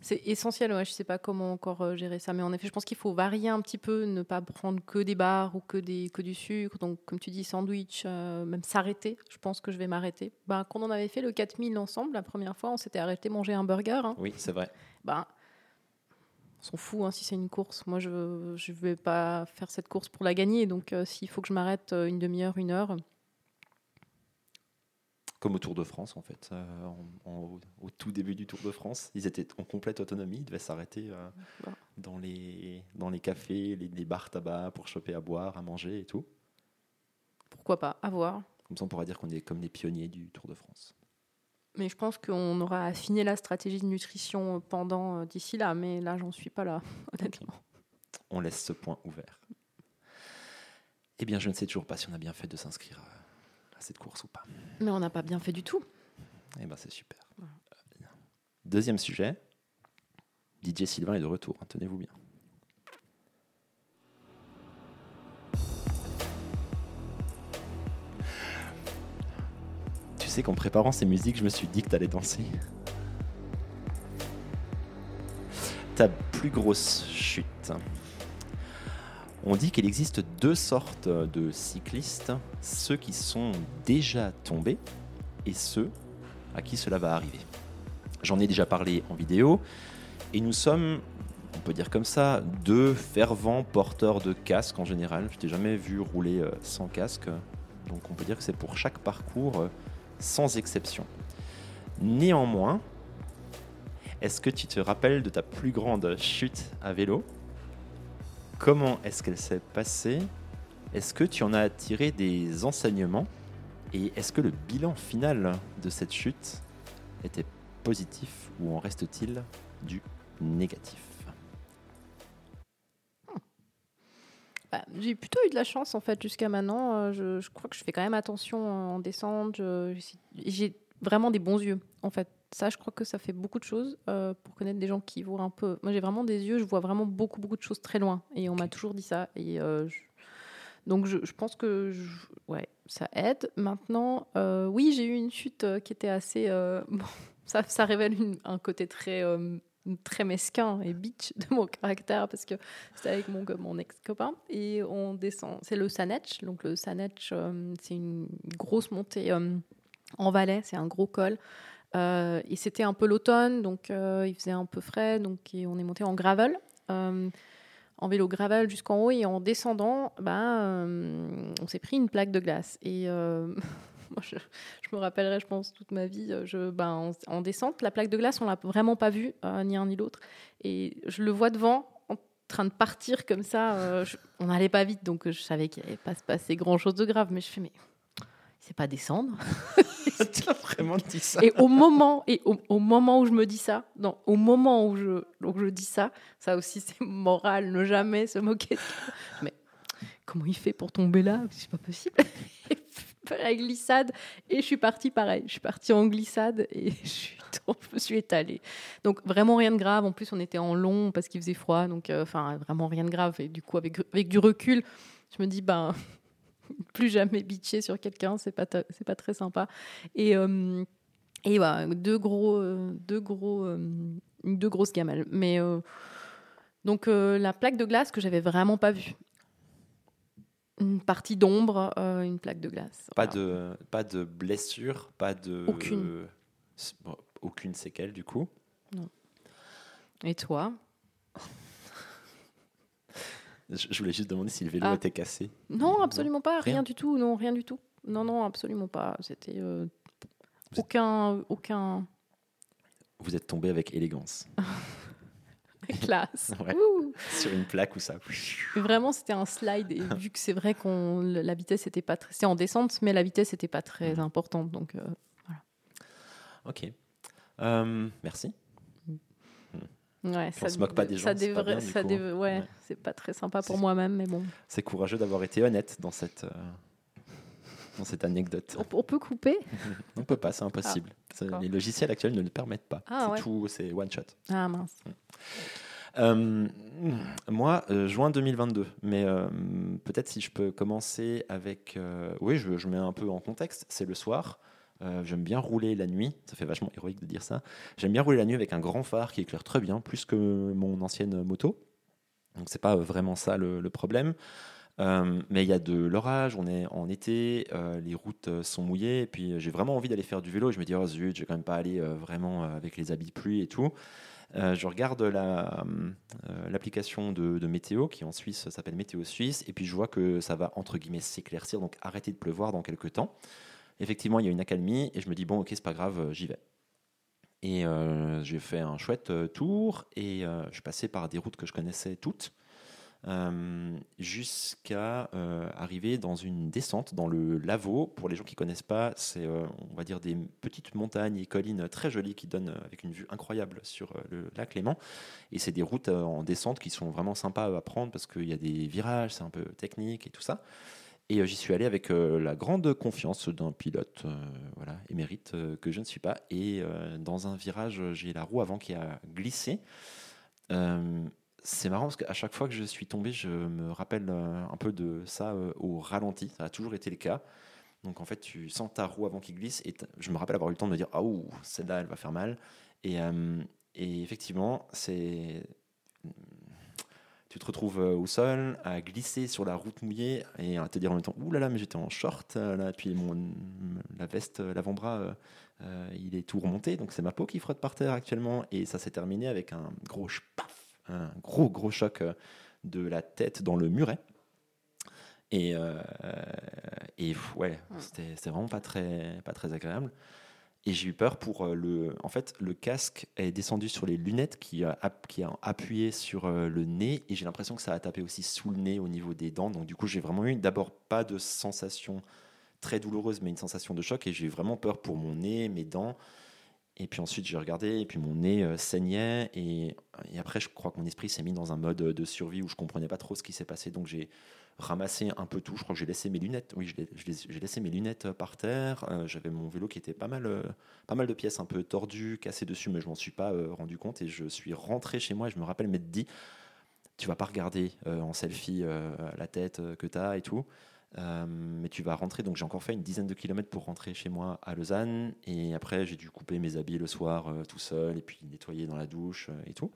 C'est essentiel, ouais, je ne sais pas comment encore euh, gérer ça, mais en effet, je pense qu'il faut varier un petit peu, ne pas prendre que des bars ou que, des, que du sucre. Donc, comme tu dis, sandwich, euh, même s'arrêter. Je pense que je vais m'arrêter. Ben, quand on avait fait le 4000 ensemble, la première fois, on s'était arrêté manger un burger. Hein. Oui, c'est vrai. Ben, on s'en fout hein, si c'est une course. Moi, je ne vais pas faire cette course pour la gagner. Donc, euh, s'il faut que je m'arrête une demi-heure, une heure, comme au Tour de France en fait. Euh, au tout début du Tour de France, ils étaient en complète autonomie, ils devaient s'arrêter euh, dans, les, dans les cafés, les, bars tabac pour choper à boire, à manger et tout. Pourquoi pas, à voir. Comme ça on pourra dire qu'on est comme les pionniers du Tour de France. Mais je pense qu'on aura affiné la stratégie de nutrition pendant euh, d'ici là, mais là j'en suis pas là, honnêtement. On laisse ce point ouvert. Eh bien, je ne sais toujours pas si on a bien fait de s'inscrire cette course ou pas. Mais on n'a pas bien fait du tout. Eh ben c'est super. Deuxième sujet. DJ Sylvain est de retour, hein, tenez-vous bien. Tu sais qu'en préparant ces musiques, je me suis dit que t'allais danser. Ta plus grosse chute. On dit qu'il existe deux sortes de cyclistes, ceux qui sont déjà tombés et ceux à qui cela va arriver. J'en ai déjà parlé en vidéo et nous sommes, on peut dire comme ça, deux fervents porteurs de casque en général. Je t'ai jamais vu rouler euh, sans casque, donc on peut dire que c'est pour chaque parcours euh, sans exception. Néanmoins, est-ce que tu te rappelles de ta plus grande chute à vélo? comment est-ce qu'elle s'est passée? Est-ce que tu en as tiré des enseignements? Et est-ce que le bilan final de cette chute était positif ou en reste-t-il du négatif? Bah, j'ai plutôt eu de la chance en fait jusqu'à maintenant. Euh, je, je, crois que je fais quand même attention en descente. J'ai vraiment des bons yeux en fait ça, je crois que ça fait beaucoup de choses euh, pour connaître des gens qui voient un peu. Moi, j'ai vraiment des yeux, je vois vraiment beaucoup, beaucoup de choses très loin. Et on m'a toujours dit ça. Et euh, je- donc, je, je pense que je- ouais, ça aide. Maintenant, euh, oui, j'ai eu une chute qui était assez. bon, ça, ça révèle une- un côté très, très mesquin et bitch de mon caractère parce que c'était avec mon, mon ex-copain et on descend. C'est le Sanetch. Donc, le Sanetch, euh, c'est une grosse montée euh, en Valais. C'est un gros col. Euh, et c'était un peu l'automne, donc euh, il faisait un peu frais, donc on est monté en gravel, euh, en vélo gravel jusqu'en haut, et en descendant, euh, on s'est pris une plaque de glace. Et je, me rappellerai, je pense, toute ma vie, je, ben, en, en descente, la plaque de glace, on l'a vraiment pas vue, ni un ni l'autre, et je le vois devant. en train de partir comme ça, on n'allait pas vite, donc je savais qu'il n'allait pas se passer grand chose de grave, mais je fais, mais pas descendre. tu as vraiment dit ça Et au moment, et au, au moment où je me dis ça, non, au moment où je, où je dis ça, ça aussi c'est moral, ne jamais se moquer. de. Mais comment il fait pour tomber là? C'est pas possible. Et la glissade, et je suis partie pareil. Je suis partie en glissade et je, suis tombée, je me suis étalée. Donc vraiment rien de grave. En plus, on était en long parce qu'il faisait froid, donc euh, enfin vraiment rien de grave. Et du coup, avec, avec du recul, je me dis ben plus jamais bitcher sur quelqu'un, c'est pas c'est pas très sympa. Et euh, et voilà, deux gros, euh, deux gros, euh, deux grosses gamelles. Mais euh, donc la plaque de glace que j'avais vraiment pas vue. Une partie d'ombre, une plaque de glace. Pas Voilà. de, pas de blessure, pas de. Aucune. Bon, aucune séquelle du coup. Et toi? Je, voulais juste demander si le vélo Ah. était cassé. Non, absolument pas, rien, Rien. du tout. Non, rien du tout. Non, non, absolument pas. C'était euh, êtes- aucun, aucun Vous êtes tombé avec élégance classe. Ouais. Sur une plaque ou ça. Vraiment, c'était un slide. Et vu que c'est vrai qu'on la vitesse était pas très, c'est en descente, mais la vitesse était pas très importante. Donc, euh, Ok. Euh, merci. Ouais, On se moque pas des gens, Ça c'est pas bien, ça dev- ouais, Ouais. c'est pas très sympa pour moi-même, mais bon. C'est courageux d'avoir été honnête dans cette, euh, dans cette anecdote. On, on peut couper? On peut pas, c'est impossible. D'accord. les logiciels actuels ne le permettent pas. Ah, c'est tout, c'est one shot. Ah mince. Euh, moi, euh, juin 2022. Mais euh, peut-être si je peux commencer avec. oui, je, je mets un peu en contexte. C'est le soir. Euh, J'aime bien rouler la nuit. Ça fait vachement héroïque de dire ça. J'aime bien rouler la nuit avec un grand phare qui éclaire très bien, plus que mon ancienne moto. Donc c'est pas vraiment ça le, problème. Euh, mais il y a de l'orage, on est en été, euh, les routes euh, sont mouillées, et puis euh, j'ai vraiment envie d'aller faire du vélo. Je me dis, oh zut, je vais quand même pas aller euh, vraiment euh, avec les habits de pluie et tout. Euh, je regarde la, euh, l'application de, de météo qui en Suisse s'appelle Météo Suisse, et puis je vois que ça va entre guillemets s'éclaircir, donc arrêter de pleuvoir dans quelques temps. Effectivement, il y a une accalmie, et je me dis, bon, ok, c'est pas grave, euh, j'y vais. Et euh, j'ai fait un chouette euh, tour, et je suis passé par des routes que je connaissais toutes. Jusqu'à arriver dans une descente dans le Lavaux. Pour les gens qui connaissent pas, c'est on va dire des petites montagnes et collines très jolies qui donnent avec une vue incroyable sur le lac Léman. Et c'est des routes en descente qui sont vraiment sympas à prendre parce qu'il y a des virages, c'est un peu technique et tout ça. Et euh, j'y suis allé avec euh, la grande confiance d'un pilote, euh, voilà, émérite que je ne suis pas. Et dans un virage, j'ai la roue avant qui a glissé. C'est marrant parce qu'à chaque fois que je suis tombé, je me rappelle un peu de ça au ralenti. Ça a toujours été le cas. Donc en fait, tu sens ta roue avant qu'il glisse et je me rappelle avoir eu le temps de me dire ah ouh celle-là elle va faire mal. Et effectivement, c'est tu te retrouves euh, au sol à glisser sur la route mouillée et à te dire en même temps ouh là là mais j'étais en short euh, là. Puis mon la veste euh, l'avant-bras euh, il est tout remonté. Donc c'est ma peau qui frotte par terre actuellement. Et ça s'est terminé avec un gros paf un gros gros choc de la tête dans le muret. Et, euh, et ouais. c'était c'était vraiment pas très pas très agréable et j'ai eu peur pour euh, le. En fait, le casque est descendu sur les lunettes qui a, app- qui a appuyé sur euh, le nez et j'ai l'impression que ça a tapé aussi sous le nez au niveau des dents. Donc, du coup, j'ai vraiment eu d'abord pas de sensation très douloureuse, mais une sensation de choc et j'ai eu vraiment peur pour mon nez, mes dents. Et puis ensuite, j'ai regardé et puis mon nez euh, saignait. Et, et après, je crois que mon esprit s'est mis dans un mode de survie où je comprenais pas trop ce qui s'est passé. Donc, j'ai ramassé un peu tout. Je crois que j'ai laissé mes lunettes. Oui, j'ai laissé mes lunettes euh, par terre. Euh, j'avais mon vélo qui était pas mal, euh, pas mal de pièces un peu tordues, cassées dessus, mais je m'en suis pas rendu compte. Et je suis rentré chez moi et je me rappelle m'être dit Tu vas pas regarder en selfie la tête que tu as et tout. mais tu vas rentrer, donc j'ai encore fait une dizaine de kilomètres pour rentrer chez moi à Lausanne. Et après, j'ai dû couper mes habits le soir tout seul et puis nettoyer dans la douche et tout.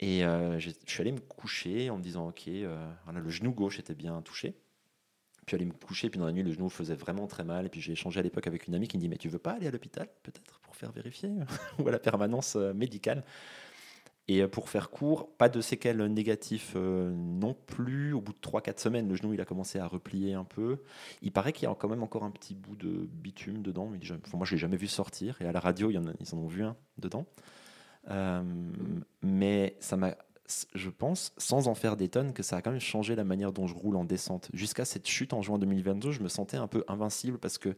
Et euh, je suis allé me coucher en me disant, ok, euh, le genou gauche était bien touché. Puis aller me coucher, puis dans la nuit, le genou faisait vraiment très mal. Et puis j'ai échangé à l'époque avec une amie qui me dit, mais tu veux pas aller à l'hôpital peut-être pour faire vérifier ou à la permanence euh, médicale? Et pour faire court, pas de séquelles négatives non plus. Au bout de 3-4 semaines, le genou il a commencé à replier un peu. Il paraît qu'il y a quand même encore un petit bout de bitume dedans. Mais moi, je l'ai jamais vu sortir. Et à la radio, ils en ont vu un dedans. Euh, mais ça m'a je pense, sans en faire des tonnes, que ça a quand même changé la manière dont je roule en descente. Jusqu'à cette chute en juin 2022, je me sentais un peu invincible parce que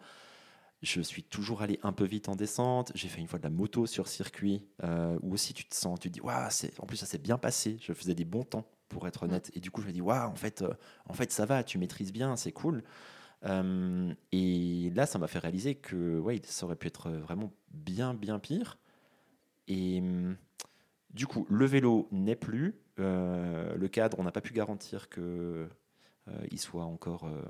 je suis toujours allé un peu vite en descente. J'ai fait une fois de la moto sur circuit, euh, où aussi tu te sens, tu te dis, waouh, en plus ça s'est bien passé. Je faisais des bons temps, pour être honnête. Et du coup, je me dis, waouh, en fait, euh, en fait, ça va, tu maîtrises bien, c'est cool. et là, ça m'a fait réaliser que, ouais, ça aurait pu être vraiment bien, bien pire. Et hum, du coup, le vélo n'est plus. Euh, le cadre, on n'a pas pu garantir qu'il euh, soit encore euh,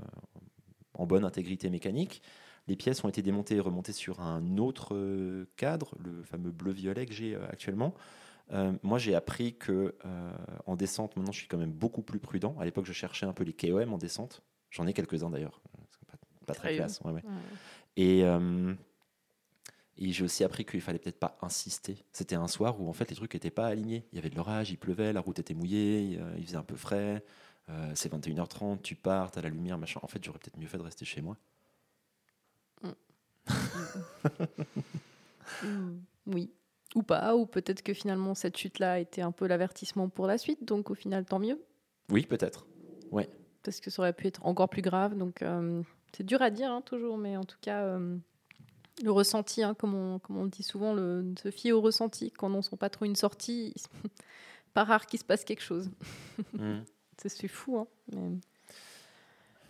en bonne intégrité mécanique. Les pièces ont été démontées et remontées sur un autre cadre, le fameux bleu-violet que j'ai actuellement. moi, j'ai appris que en descente, maintenant, je suis quand même beaucoup plus prudent. À l'époque, je cherchais un peu les KOM en descente. J'en ai quelques-uns d'ailleurs. Pas, très classe. Et hum, et j'ai aussi appris qu'il fallait peut-être pas insister. C'était un soir où en fait les trucs n'étaient pas alignés. Il y avait de l'orage, il pleuvait, la route était mouillée, il faisait un peu frais. Euh, c'est 21h30, tu pars, tu as la lumière, machin. En fait, j'aurais peut-être mieux fait de rester chez moi. Mm. oui. Ou pas, ou peut-être que finalement cette chute-là était un peu l'avertissement pour la suite, donc au final tant mieux. Oui, peut-être. Ouais. Parce que ça aurait pu être encore plus grave, donc euh, c'est dur à dire hein, toujours, mais en tout cas. Euh, le ressenti, hein, comme, on, comme, on, dit souvent, le, se fier au ressenti. Quand on sent pas trop une sortie, pas rare qu'il se passe quelque chose. Mm. c'est fou. Hein, mais,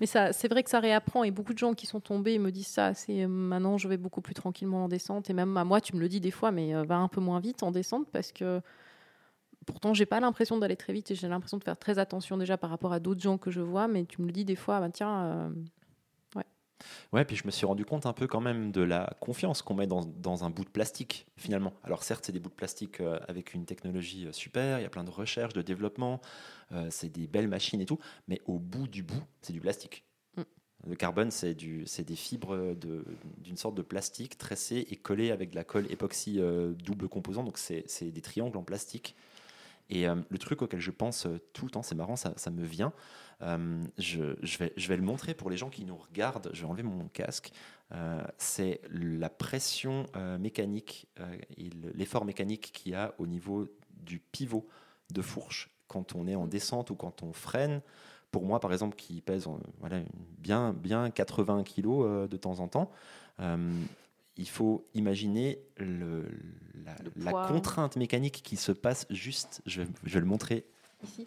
mais ça, c'est vrai que ça réapprend. Et beaucoup de gens qui sont tombés me disent ça. C'est euh, maintenant, je vais beaucoup plus tranquillement en descente. Et même à moi, tu me le dis des fois, mais euh, va un peu moins vite en descente parce que pourtant, j'ai pas l'impression d'aller très vite et j'ai l'impression de faire très attention déjà par rapport à d'autres gens que je vois. Mais tu me le dis des fois, bah, tiens. Euh, Ouais, puis je me suis rendu compte un peu quand même de la confiance qu'on met dans, dans, un bout de plastique, finalement. Alors certes, c'est des bouts de plastique euh, avec une technologie euh, super, il y a plein de recherches, de développement, euh, c'est des belles machines et tout, mais au bout du bout, c'est du plastique. Mm. Le carbone, c'est des fibres d'une sorte de plastique tressé et collé avec de la colle époxy double composant, donc c'est des triangles en plastique. Et le truc auquel je pense tout le temps, c'est marrant, ça, ça me vient, euh, je, vais, je vais le montrer pour les gens qui nous regardent. Je vais enlever mon casque. Euh, c'est la pression euh, mécanique et l'effort mécanique qu'il y a au niveau du pivot de fourche quand on est en descente ou quand on freine. Pour moi, par exemple, qui pèse voilà, bien, bien 80 kg de temps en temps, il faut imaginer le, la, contrainte mécanique qui se passe juste, je je vais le montrer ici.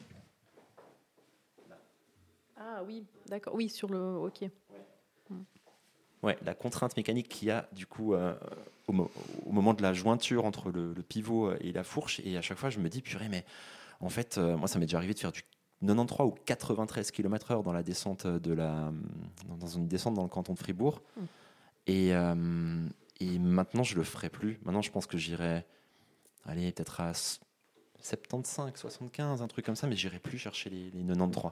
Ah oui, d'accord. Oui, sur le. Ok. Ouais, la contrainte mécanique qu'il y a du coup euh, au, moment de la jointure entre le, pivot et la fourche. Et à chaque fois, je me dis, purée, mais en fait, euh, moi, ça m'est déjà arrivé de faire du 93 ou 93 km/h dans la descente de la, dans une descente dans le canton de Fribourg. Hmm. Et, euh, et maintenant, je le ferai plus. Maintenant, je pense que j'irai, peut-être à 75, 75, un truc comme ça, mais j'irai plus chercher les, 93.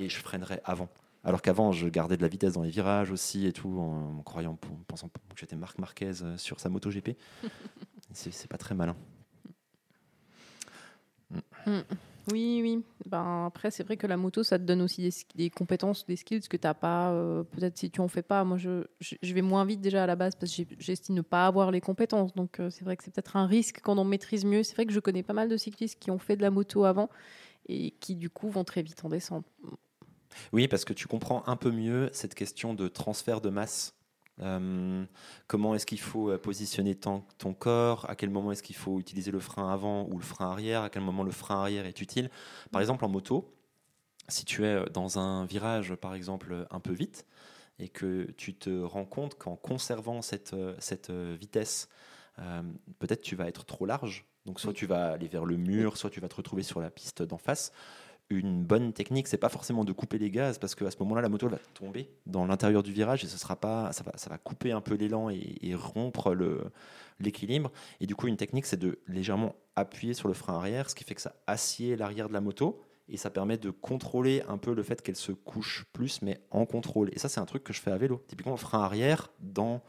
Et je freinerai avant. Alors qu'avant, je gardais de la vitesse dans les virages aussi et tout, en, croyant, en pensant que j'étais Marc Marquez euh, sur sa moto GP. c'est pas très malin. Mm. Oui, oui. Ben, après, c'est vrai que la moto, ça te donne aussi des, compétences, des skills que tu n'as pas. Euh, peut-être si tu en fais pas. Moi, je, je, vais moins vite déjà à la base parce que j'estime ne pas avoir les compétences. Donc, euh, c'est vrai que c'est peut-être un risque quand on maîtrise mieux. C'est vrai que je connais pas mal de cyclistes qui ont fait de la moto avant et qui, du coup, vont très vite en descente. Oui, parce que tu comprends un peu mieux cette question de transfert de masse euh, comment est-ce qu'il faut euh, positionner ton, ton, corps? À quel moment est-ce qu'il faut utiliser le frein avant ou le frein arrière? À quel moment le frein arrière est utile? Par exemple, en moto, si tu es dans un virage, par exemple, un peu vite, et que tu te rends compte qu'en conservant cette, cette vitesse, euh, peut-être tu vas être trop large. Donc soit tu vas aller vers le mur, soit tu vas te retrouver sur la piste d'en face. Une bonne technique, c'est pas forcément de couper les gaz parce qu'à ce moment-là, la moto va tomber dans l'intérieur du virage et ce sera pas, ça va, ça va couper un peu l'élan et, rompre l'équilibre. Et du coup, une technique, c'est de légèrement appuyer sur le frein arrière, ce qui fait que ça assied l'arrière de la moto et ça permet de contrôler un peu le fait qu'elle se couche plus, mais en contrôle. Et ça, c'est un truc que je fais à vélo. Typiquement, le frein arrière dans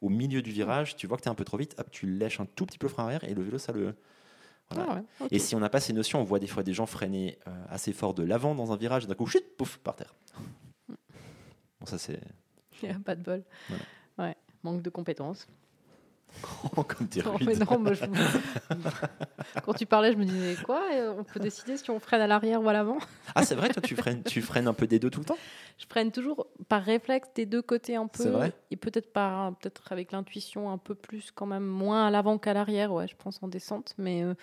au milieu du virage, tu vois que tu es un peu trop vite, hop, tu lèches un tout petit peu le frein arrière et le vélo, ça le. Ah et si on n'a pas ces notions, on voit des fois des gens freiner euh, assez fort de l'avant dans un virage, d'un coup, chut, pouf, par terre. Bon, ça c'est. Pas de bol. Ouais, manque de compétences. Comme tu Quand tu parlais, je me disais quoi On peut décider si on freine à l'arrière ou à l'avant Ah, c'est vrai, toi, tu freines, tu freines un peu des deux tout le temps? Je freine toujours par réflexe des deux côtés un peu. Vrai? et peut-être par, peut-être avec l'intuition un peu plus, quand même, moins à l'avant qu'à l'arrière, ouais, je pense en descente. Mais euh,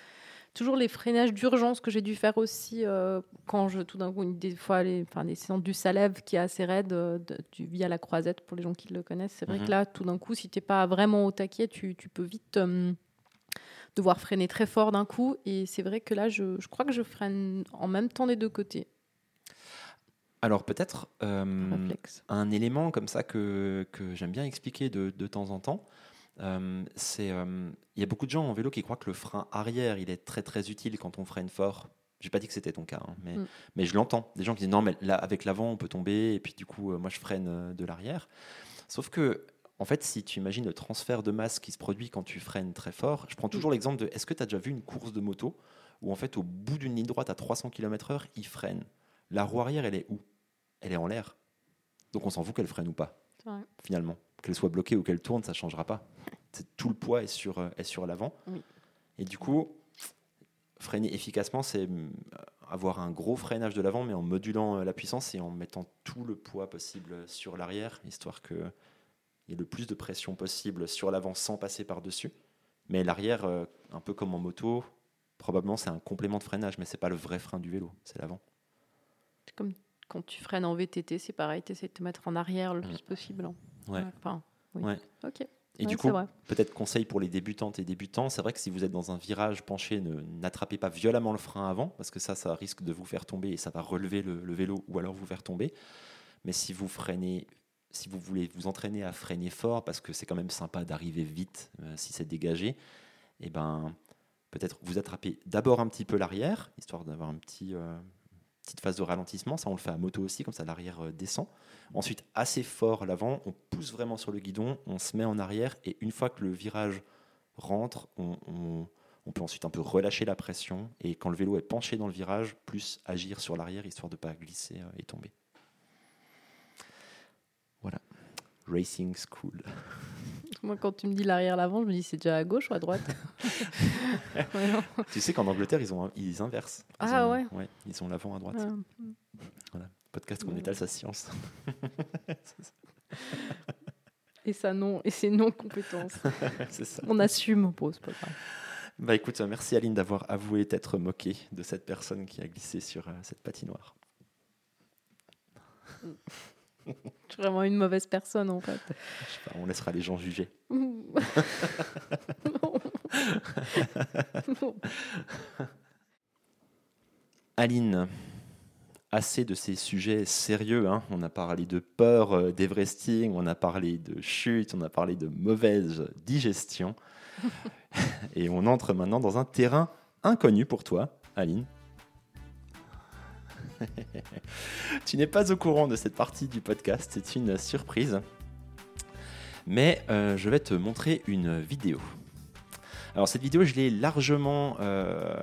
toujours les freinages d'urgence que j'ai dû faire aussi euh, quand je tout d'un coup des fois les enfin les séances du Salève qui est assez raide euh, via la croisette pour les gens qui le connaissent c'est vrai que mhm. là tout d'un coup si t'es pas vraiment au taquet tu, tu peux vite euh, devoir freiner très fort d'un coup. Et c'est vrai que là je, je, crois que je freine en même temps des deux côtés. Alors peut-être un élément comme ça que, que j'aime bien expliquer de, de temps en temps euh, c'est, euh, il y a beaucoup de gens en vélo qui croient que le frein arrière, il est très très utile quand on freine fort. J'ai pas dit que c'était ton cas, hein, mais, mm. mais je l'entends. Des gens qui disent non, mais là, avec l'avant, on peut tomber, et puis du coup, euh, moi, je freine de l'arrière. Sauf que, en fait, si tu imagines le transfert de masse qui se produit quand tu freines très fort, je prends mm. toujours l'exemple de est-ce que tu as déjà vu une course de moto où, en fait, au bout d'une ligne droite à 300 km/h, il freine La roue arrière, elle est où? Elle est en l'air. Donc on s'en fout qu'elle freine ou pas, finalement qu'elle soit bloquée ou qu'elle tourne, ça ne changera pas. Tout le poids est sur, euh, est sur l'avant. Et du coup, freiner efficacement, c'est euh, avoir un gros freinage de l'avant, mais en modulant euh, la puissance et en mettant tout le poids possible sur l'arrière, histoire qu'il y ait le plus de pression possible sur l'avant sans passer par-dessus. Mais l'arrière, un peu comme en moto, probablement c'est un complément de freinage, mais c'est pas le vrai frein du vélo, c'est l'avant. Comme quand tu freines en VTT, c'est pareil, tu essaies de te mettre en arrière le mm. plus possible. Hein. Ouais. ouais. Ok. Et du coup, peut-être conseil pour les débutantes et débutants, c'est vrai que si vous êtes dans un virage penché, n'attrapez pas violemment le frein avant, parce que ça, ça risque de vous faire tomber et ça va relever le, vélo ou alors vous faire tomber. Mais si vous freinez, si vous voulez vous entraîner à freiner fort, parce que c'est quand même sympa d'arriver vite euh, si c'est dégagé, et eh ben peut-être vous attrapez d'abord un petit peu l'arrière, histoire d'avoir un petit, euh, petite phase de ralentissement. Ça, on le fait à moto aussi, comme ça l'arrière euh, descend. Ensuite, assez fort l'avant, on pousse vraiment sur le guidon, on se met en arrière et une fois que le virage rentre, on, peut ensuite un peu relâcher la pression et quand le vélo est penché dans le virage, plus agir sur l'arrière histoire de ne pas glisser euh, et tomber. Voilà. Racing School. Moi, quand tu me dis l'arrière-l'avant, je me dis c'est déjà à gauche ou à droite Tu sais qu'en Angleterre, ils, ont, ils inversent. ah ouais. Ils ont l'avant à droite. Ah. Voilà. Podcast qu'on étale sa science. et ça non, et ses non compétences. On assume, pose pas Bah écoute, merci Aline d'avoir avoué t'être moqué de cette personne qui a glissé sur euh, cette patinoire. Je suis vraiment une mauvaise personne en fait. on laissera les gens juger. Aline, assez de ces sujets sérieux. Hein. On a parlé de peur euh, d'Everesting, on a parlé de chute, on a parlé de mauvaise digestion. Et on entre maintenant dans un terrain inconnu pour toi, Aline. tu n'es pas au courant de cette partie du podcast, c'est une surprise. Mais euh, je vais te montrer une vidéo. Alors cette vidéo, je l'ai largement, euh,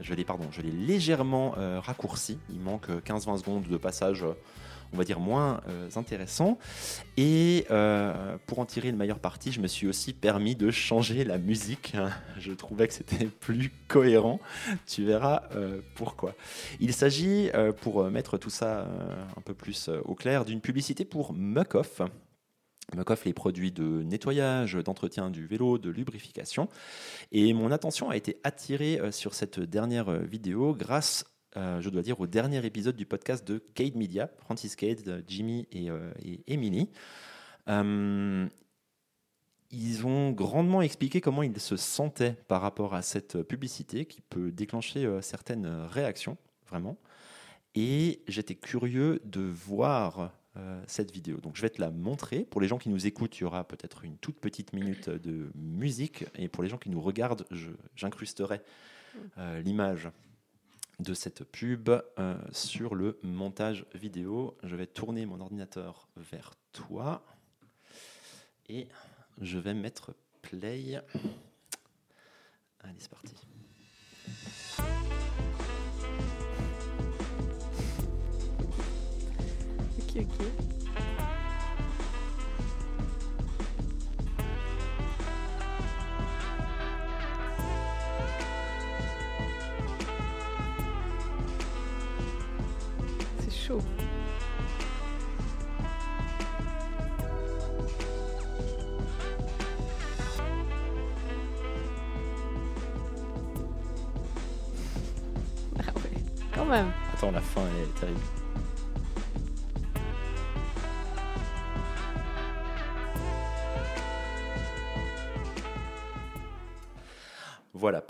je l'ai pardon, je l'ai légèrement euh, raccourci. Il manque 15-20 secondes de passage on va dire, moins euh, intéressant. Et euh, pour en tirer le meilleur parti, je me suis aussi permis de changer la musique. Je trouvais que c'était plus cohérent. Tu verras euh, pourquoi. Il s'agit, pour mettre tout ça un peu plus au clair, d'une publicité pour Muck-Off. Muck-Off, les produits de nettoyage, d'entretien du vélo, de lubrification. Et mon attention a été attirée sur cette dernière vidéo grâce euh, je dois dire, au dernier épisode du podcast de Cade Media, Francis Cade, Jimmy et, euh, Emily. Euh, ils ont grandement expliqué comment ils se sentaient par rapport à cette publicité qui peut déclencher euh, certaines réactions, vraiment. Et j'étais curieux de voir euh, cette vidéo. Donc je vais te la montrer. Pour les gens qui nous écoutent, il y aura peut-être une toute petite minute de musique. Et pour les gens qui nous regardent, j'incrusterai euh, l'image de cette pub euh, sur le montage vidéo. Je vais tourner mon ordinateur vers toi et je vais mettre play. Allez, c'est parti. Ok, ok. Chaud. Ah ouais, quand même. Attends, la fin est terrible.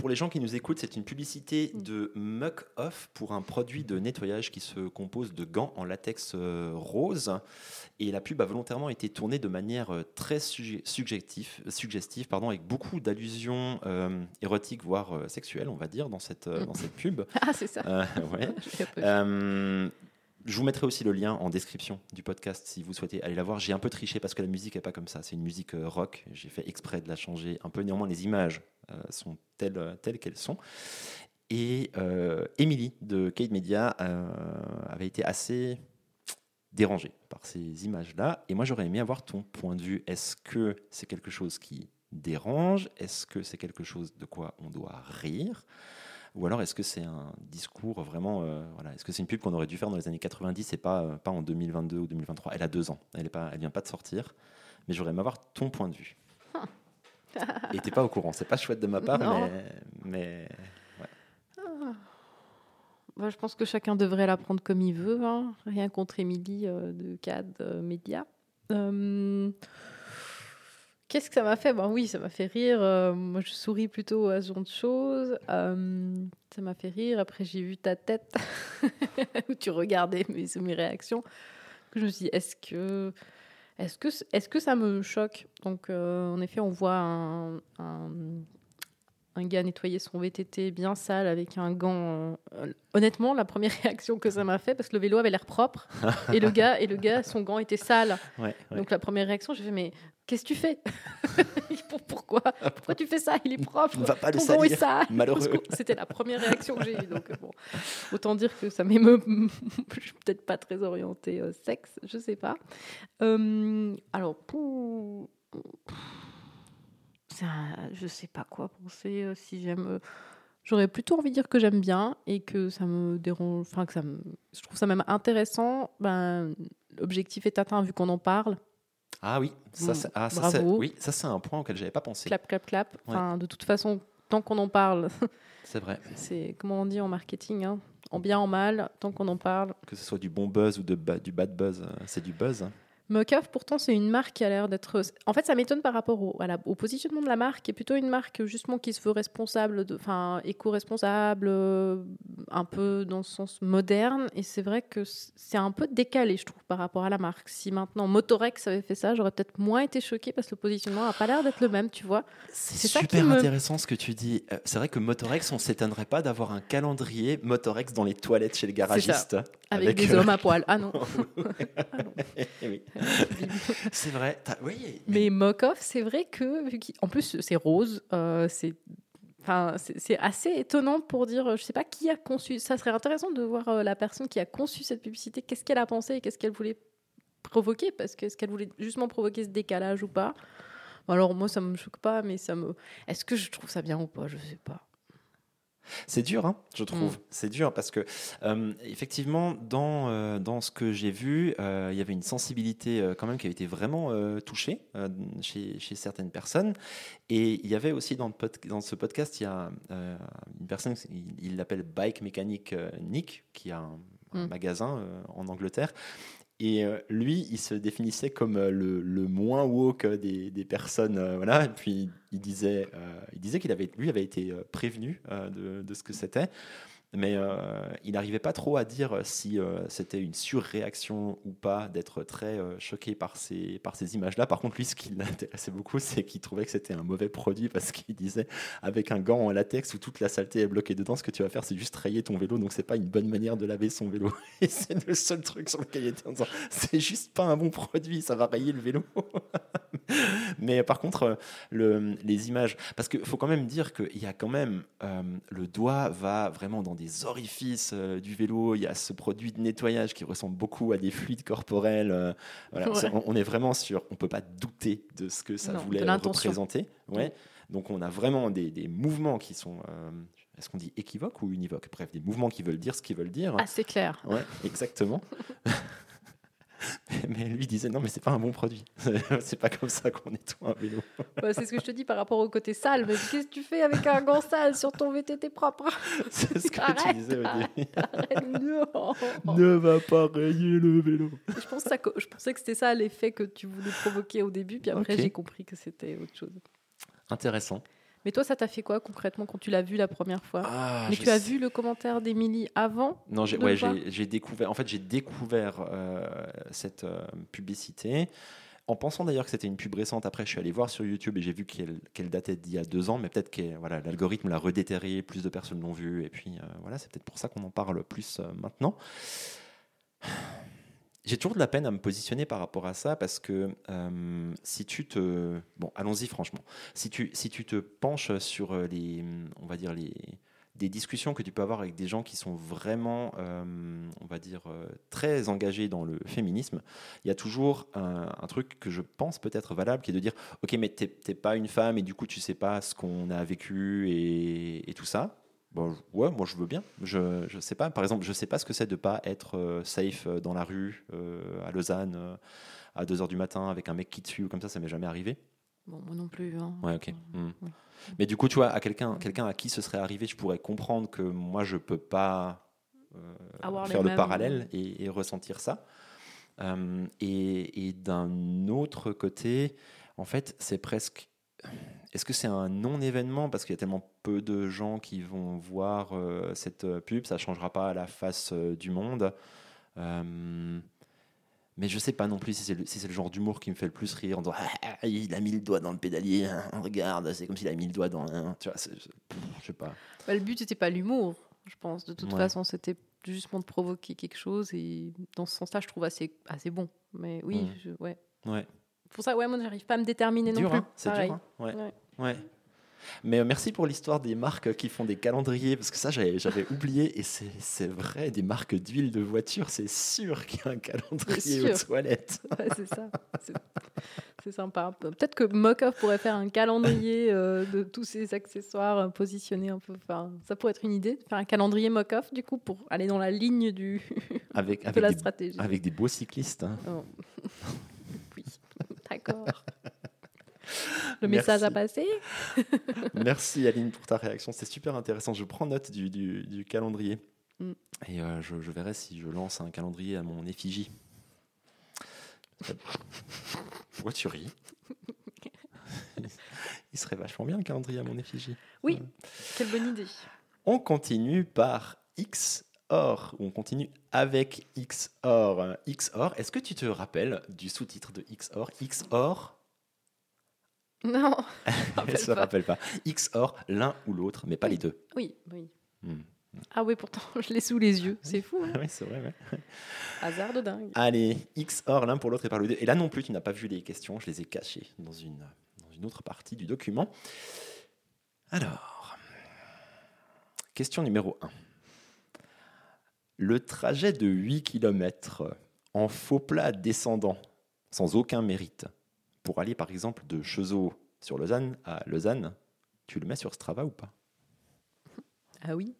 Pour les gens qui nous écoutent, c'est une publicité de Muck Off pour un produit de nettoyage qui se compose de gants en latex euh, rose. Et la pub a volontairement été tournée de manière euh, très sujet- subjectif- suggestive, pardon, avec beaucoup d'allusions euh, érotiques, voire euh, sexuelles, on va dire, dans cette, euh, dans cette pub. Ah, c'est ça. Euh, ouais. Euh, je vous mettrai aussi le lien en description du podcast si vous souhaitez aller la voir. J'ai un peu triché parce que la musique n'est pas comme ça. C'est une musique euh, rock. J'ai fait exprès de la changer un peu. Néanmoins, les images euh, sont telles, euh, telles qu'elles sont. Et euh, Emily de Cade Media euh, avait été assez dérangée par ces images-là. Et moi, j'aurais aimé avoir ton point de vue. Est-ce que c'est quelque chose qui dérange? Est-ce que c'est quelque chose de quoi on doit rire? Ou alors est-ce que c'est un discours vraiment. euh, voilà, est-ce que c'est une pub qu'on aurait dû faire dans les années 90 et pas, euh, pas en 2022 ou 2023 Elle a deux ans, elle ne vient pas de sortir. Mais j'aurais aimé avoir ton point de vue. Et t'es pas au courant, c'est pas chouette de ma part, Non. mais, mais Bah, je pense que chacun devrait la prendre comme il veut. hein. Rien contre Émilie euh, de CAD euh, Média. Euh, Qu'est-ce que ça m'a fait? Ben oui, ça m'a fait rire. Euh, moi, je souris plutôt à ce genre de choses. Euh, ça m'a fait rire. Après, j'ai vu ta tête où tu regardais mes, mes réactions. Je me suis dit, est-ce que, est-ce que, est-ce que ça me choque? Donc, euh, en effet, on voit un gars nettoyer son VTT bien sale avec un gant. euh, honnêtement, la première réaction que ça m'a fait, parce que le vélo avait l'air propre, et le gars, et le gars, son gant était sale. ouais, ouais. Donc la première réaction, j'ai fait mais qu'est-ce que tu fais? Pour- Pourquoi? Pourquoi? Tu fais ça? Il est propre. Ne va pas le Ton gant est sale. malheureux. C'était la première réaction que j'ai eue. Donc bon, autant dire que ça m'émeut. Je suis peut-être pas très orientée euh, sexe, je sais pas. Euh, alors pour ça, je sais pas quoi penser. euh, si j'aime, euh, j'aurais plutôt envie de dire que j'aime bien et que ça me dérange. Enfin que ça me, je trouve ça même intéressant. Ben l'objectif est atteint vu qu'on en parle. Ah oui, ça, c'est, ah, ça, c'est- oui, ça c'est un point auquel j'avais pas pensé. Clap, clap, clap. Enfin, de toute façon, tant qu'on en parle, C'est vrai. c'est comment on dit en marketing, hein, en bien, en mal, tant qu'on en parle. Que ce soit du bon buzz ou de du bad buzz, euh, c'est du buzz. Mocaf, pourtant, c'est une marque qui a l'air d'être. En fait, ça m'étonne par rapport au, la- au positionnement de la marque, qui est plutôt une marque justement qui se veut responsable, de- enfin éco-responsable, euh, un peu dans le sens moderne. Et c'est vrai que c'est un peu décalé, je trouve, par rapport à la marque. Si maintenant Motorex avait fait ça, j'aurais peut-être moins été choquée parce que le positionnement n'a pas l'air d'être le même, tu vois. C'est super me- intéressant ce que tu dis. Euh, C'est vrai que Motorex, on s'étonnerait pas d'avoir un calendrier Motorex dans les toilettes chez le garagiste. Avec, des euh, hommes à poil. Ah non. oui. C'est vrai. Oui. Mais Mock-Off, c'est vrai que, vu qu'en plus c'est rose, euh, c'est. Enfin, c'est c'est assez étonnant pour dire, je sais pas qui a conçu. Ça serait intéressant de voir euh, la personne qui a conçu cette publicité, qu'est-ce qu'elle a pensé et qu'est-ce qu'elle voulait provoquer, parce que est-ce qu'elle voulait justement provoquer ce décalage ou pas? Alors moi, ça me choque pas, mais ça me. Est-ce que je trouve ça bien ou pas? Je sais pas. C'est dur, hein, je trouve. Mm. C'est dur parce que, euh, effectivement, dans, euh, dans ce que j'ai vu, euh, il y avait une sensibilité quand même qui avait été vraiment touchée chez, chez certaines personnes. Et il y avait aussi dans, le pod- dans ce podcast, il y a une personne, il l'appelle Bike Mécanique Nick, qui a un, un Mm. magasin en Angleterre. Et euh, lui, il se définissait comme euh, le, le moins woke des, des personnes. euh, voilà. Et puis, il disait, euh, il disait qu'il avait, avait été euh, prévenu euh, de, de ce que c'était. Mais euh, il n'arrivait pas trop à dire si euh, c'était une surréaction ou pas d'être très euh, choqué par ces, par ces images-là. Par contre, lui, ce qui l'intéressait beaucoup, c'est qu'il trouvait que c'était un mauvais produit parce qu'il disait avec un gant en latex où toute la saleté est bloquée dedans, ce que tu vas faire, c'est juste rayer ton vélo. Donc, c'est pas une bonne manière de laver son vélo. Et c'est le seul truc sur lequel il était en disant c'est juste pas un bon produit, ça va rayer le vélo. Mais par contre, euh, le- les images, parce qu'il faut quand même dire qu'il y a quand même euh, le doigt va vraiment dans des orifices euh, du vélo. Il y a ce produit de nettoyage qui ressemble beaucoup à des fluides corporels. euh, voilà, Ouais. c'est- on, on est vraiment sûr, on peut pas douter de ce que ça Non, voulait représenter. Ouais. Donc on a vraiment des, des mouvements qui sont, euh, est-ce qu'on dit équivoques ou univoques? Bref, des mouvements qui veulent dire ce qu'ils veulent dire. C'est clair. Ouais, exactement. mais lui disait non, mais c'est pas un bon produit. c'est pas comme ça qu'on nettoie un vélo. C'est ce que je te dis par rapport au côté sale. Mais qu'est-ce que tu fais avec un gant sale sur ton VTT propre? C'est ce que tu Arrête, disais au début. Ne va pas rayer le vélo. Je, pense ça que- je pensais que c'était ça l'effet que tu voulais provoquer au début, puis après j'ai compris que c'était autre chose. Intéressant. Mais toi, ça t'a fait quoi concrètement quand tu l'as vu la première fois? Ah, Mais tu as vu le commentaire d'Émilie avant Non, j'ai ouais, découvert. En fait, j'ai découvert euh, cette euh, publicité en pensant d'ailleurs que c'était une pub récente. Après, je suis allé voir sur YouTube et j'ai vu qu'elle datait d'il y a deux ans, mais peut-être que voilà, l'algorithme l'a redéterré, plus de personnes l'ont vu, et puis euh, voilà, c'est peut-être pour ça qu'on en parle plus maintenant. J'ai toujours de la peine à me positionner par rapport à ça parce que euh, si tu te bon, allons-y franchement. Si tu si tu te penches sur euh, les on va dire les des discussions que tu peux avoir avec des gens qui sont vraiment, euh, on va dire, très engagés dans le féminisme, il y a toujours un, truc que je pense peut être valable, qui est de dire, ok, mais t'es pas une femme et du coup tu sais pas ce qu'on a vécu et, et tout ça. Bon, ouais, moi je veux bien. Je, je sais pas, par exemple, je sais pas ce que c'est de pas être euh, safe euh, dans la rue euh, à Lausanne euh, à 2h du matin avec un mec qui te suit ou comme ça, ça m'est jamais arrivé. Bon, moi non plus. hein. Ouais, ok. Hmm. Mais du coup, tu vois, à quelqu'un quelqu'un à qui ce serait arrivé, je pourrais comprendre que moi, je peux pas faire le mêmes- parallèle et, et ressentir ça. Et et d'un autre côté, en fait, c'est presque. Est-ce que c'est un non-événement? Parce qu'il y a tellement peu de gens qui vont voir euh, cette euh, pub, ça changera pas la face euh, du monde. Euh, mais je sais pas non plus si c'est le, si c'est le genre d'humour qui me fait le plus rire en disant Ah, il a mis le doigt dans le pédalier, hein, regarde, c'est comme s'il a mis le doigt dans un. Tu vois, pff, je sais pas. Bah, le but, c'était pas l'humour, je pense. De toute Ouais. façon, c'était justement de provoquer quelque chose. Et dans ce sens-là, je trouve assez, assez bon. Mais oui, Mm. je- ouais. Ouais. Pour ça, ouais, moi, j'arrive pas à me déterminer non plus. hein, c'est dur. hein, ouais. Ouais. ouais. Mais euh, merci pour l'histoire des marques qui font des calendriers, parce que ça, j'avais oublié, et c'est c'est vrai, des marques d'huile de voiture, c'est sûr qu'il y a un calendrier aux toilettes. Ouais, c'est ça. C'est- sympa. Peut-être que Mokoff pourrait faire un calendrier euh, de tous ces accessoires euh, positionnés un peu. Enfin, ça pourrait être une idée, de faire un calendrier Mokoff, du coup, pour aller dans la ligne du, Avec, de avec, la des, stratégie. avec des beaux cyclistes. hein. Oh. D'accord. Le message a passé Merci Aline pour ta réaction, c'est super intéressant. Je prends note du, du- du calendrier. Mm. Et euh, je, je verrai si je lance un calendrier à mon effigie. Pourquoi tu ris Il serait vachement bien le calendrier à mon effigie. Oui, quelle bonne idée. On continue par XOR, ou on continue avec XOR. XOR, est-ce que tu te rappelles du sous-titre de XOR? XOR, Non, elle se pas. rappelle pas. XOR, l'un ou l'autre, mais pas les deux. oui, oui. Hmm. Ah oui, pourtant, je l'ai sous les yeux. C'est fou, hein oui, c'est vrai. ouais. Hasard de dingue. Allez, XOR, l'un pour l'autre et par le deux. Et là non plus, tu n'as pas vu les questions, je les ai cachées dans une, dans une autre partie du document. Alors, question numéro 1. Le trajet de 8 km en faux plat descendant, sans aucun mérite, pour aller par exemple de Cheseaux sur Lausanne à Lausanne, tu le mets sur Strava ou pas? Ah oui.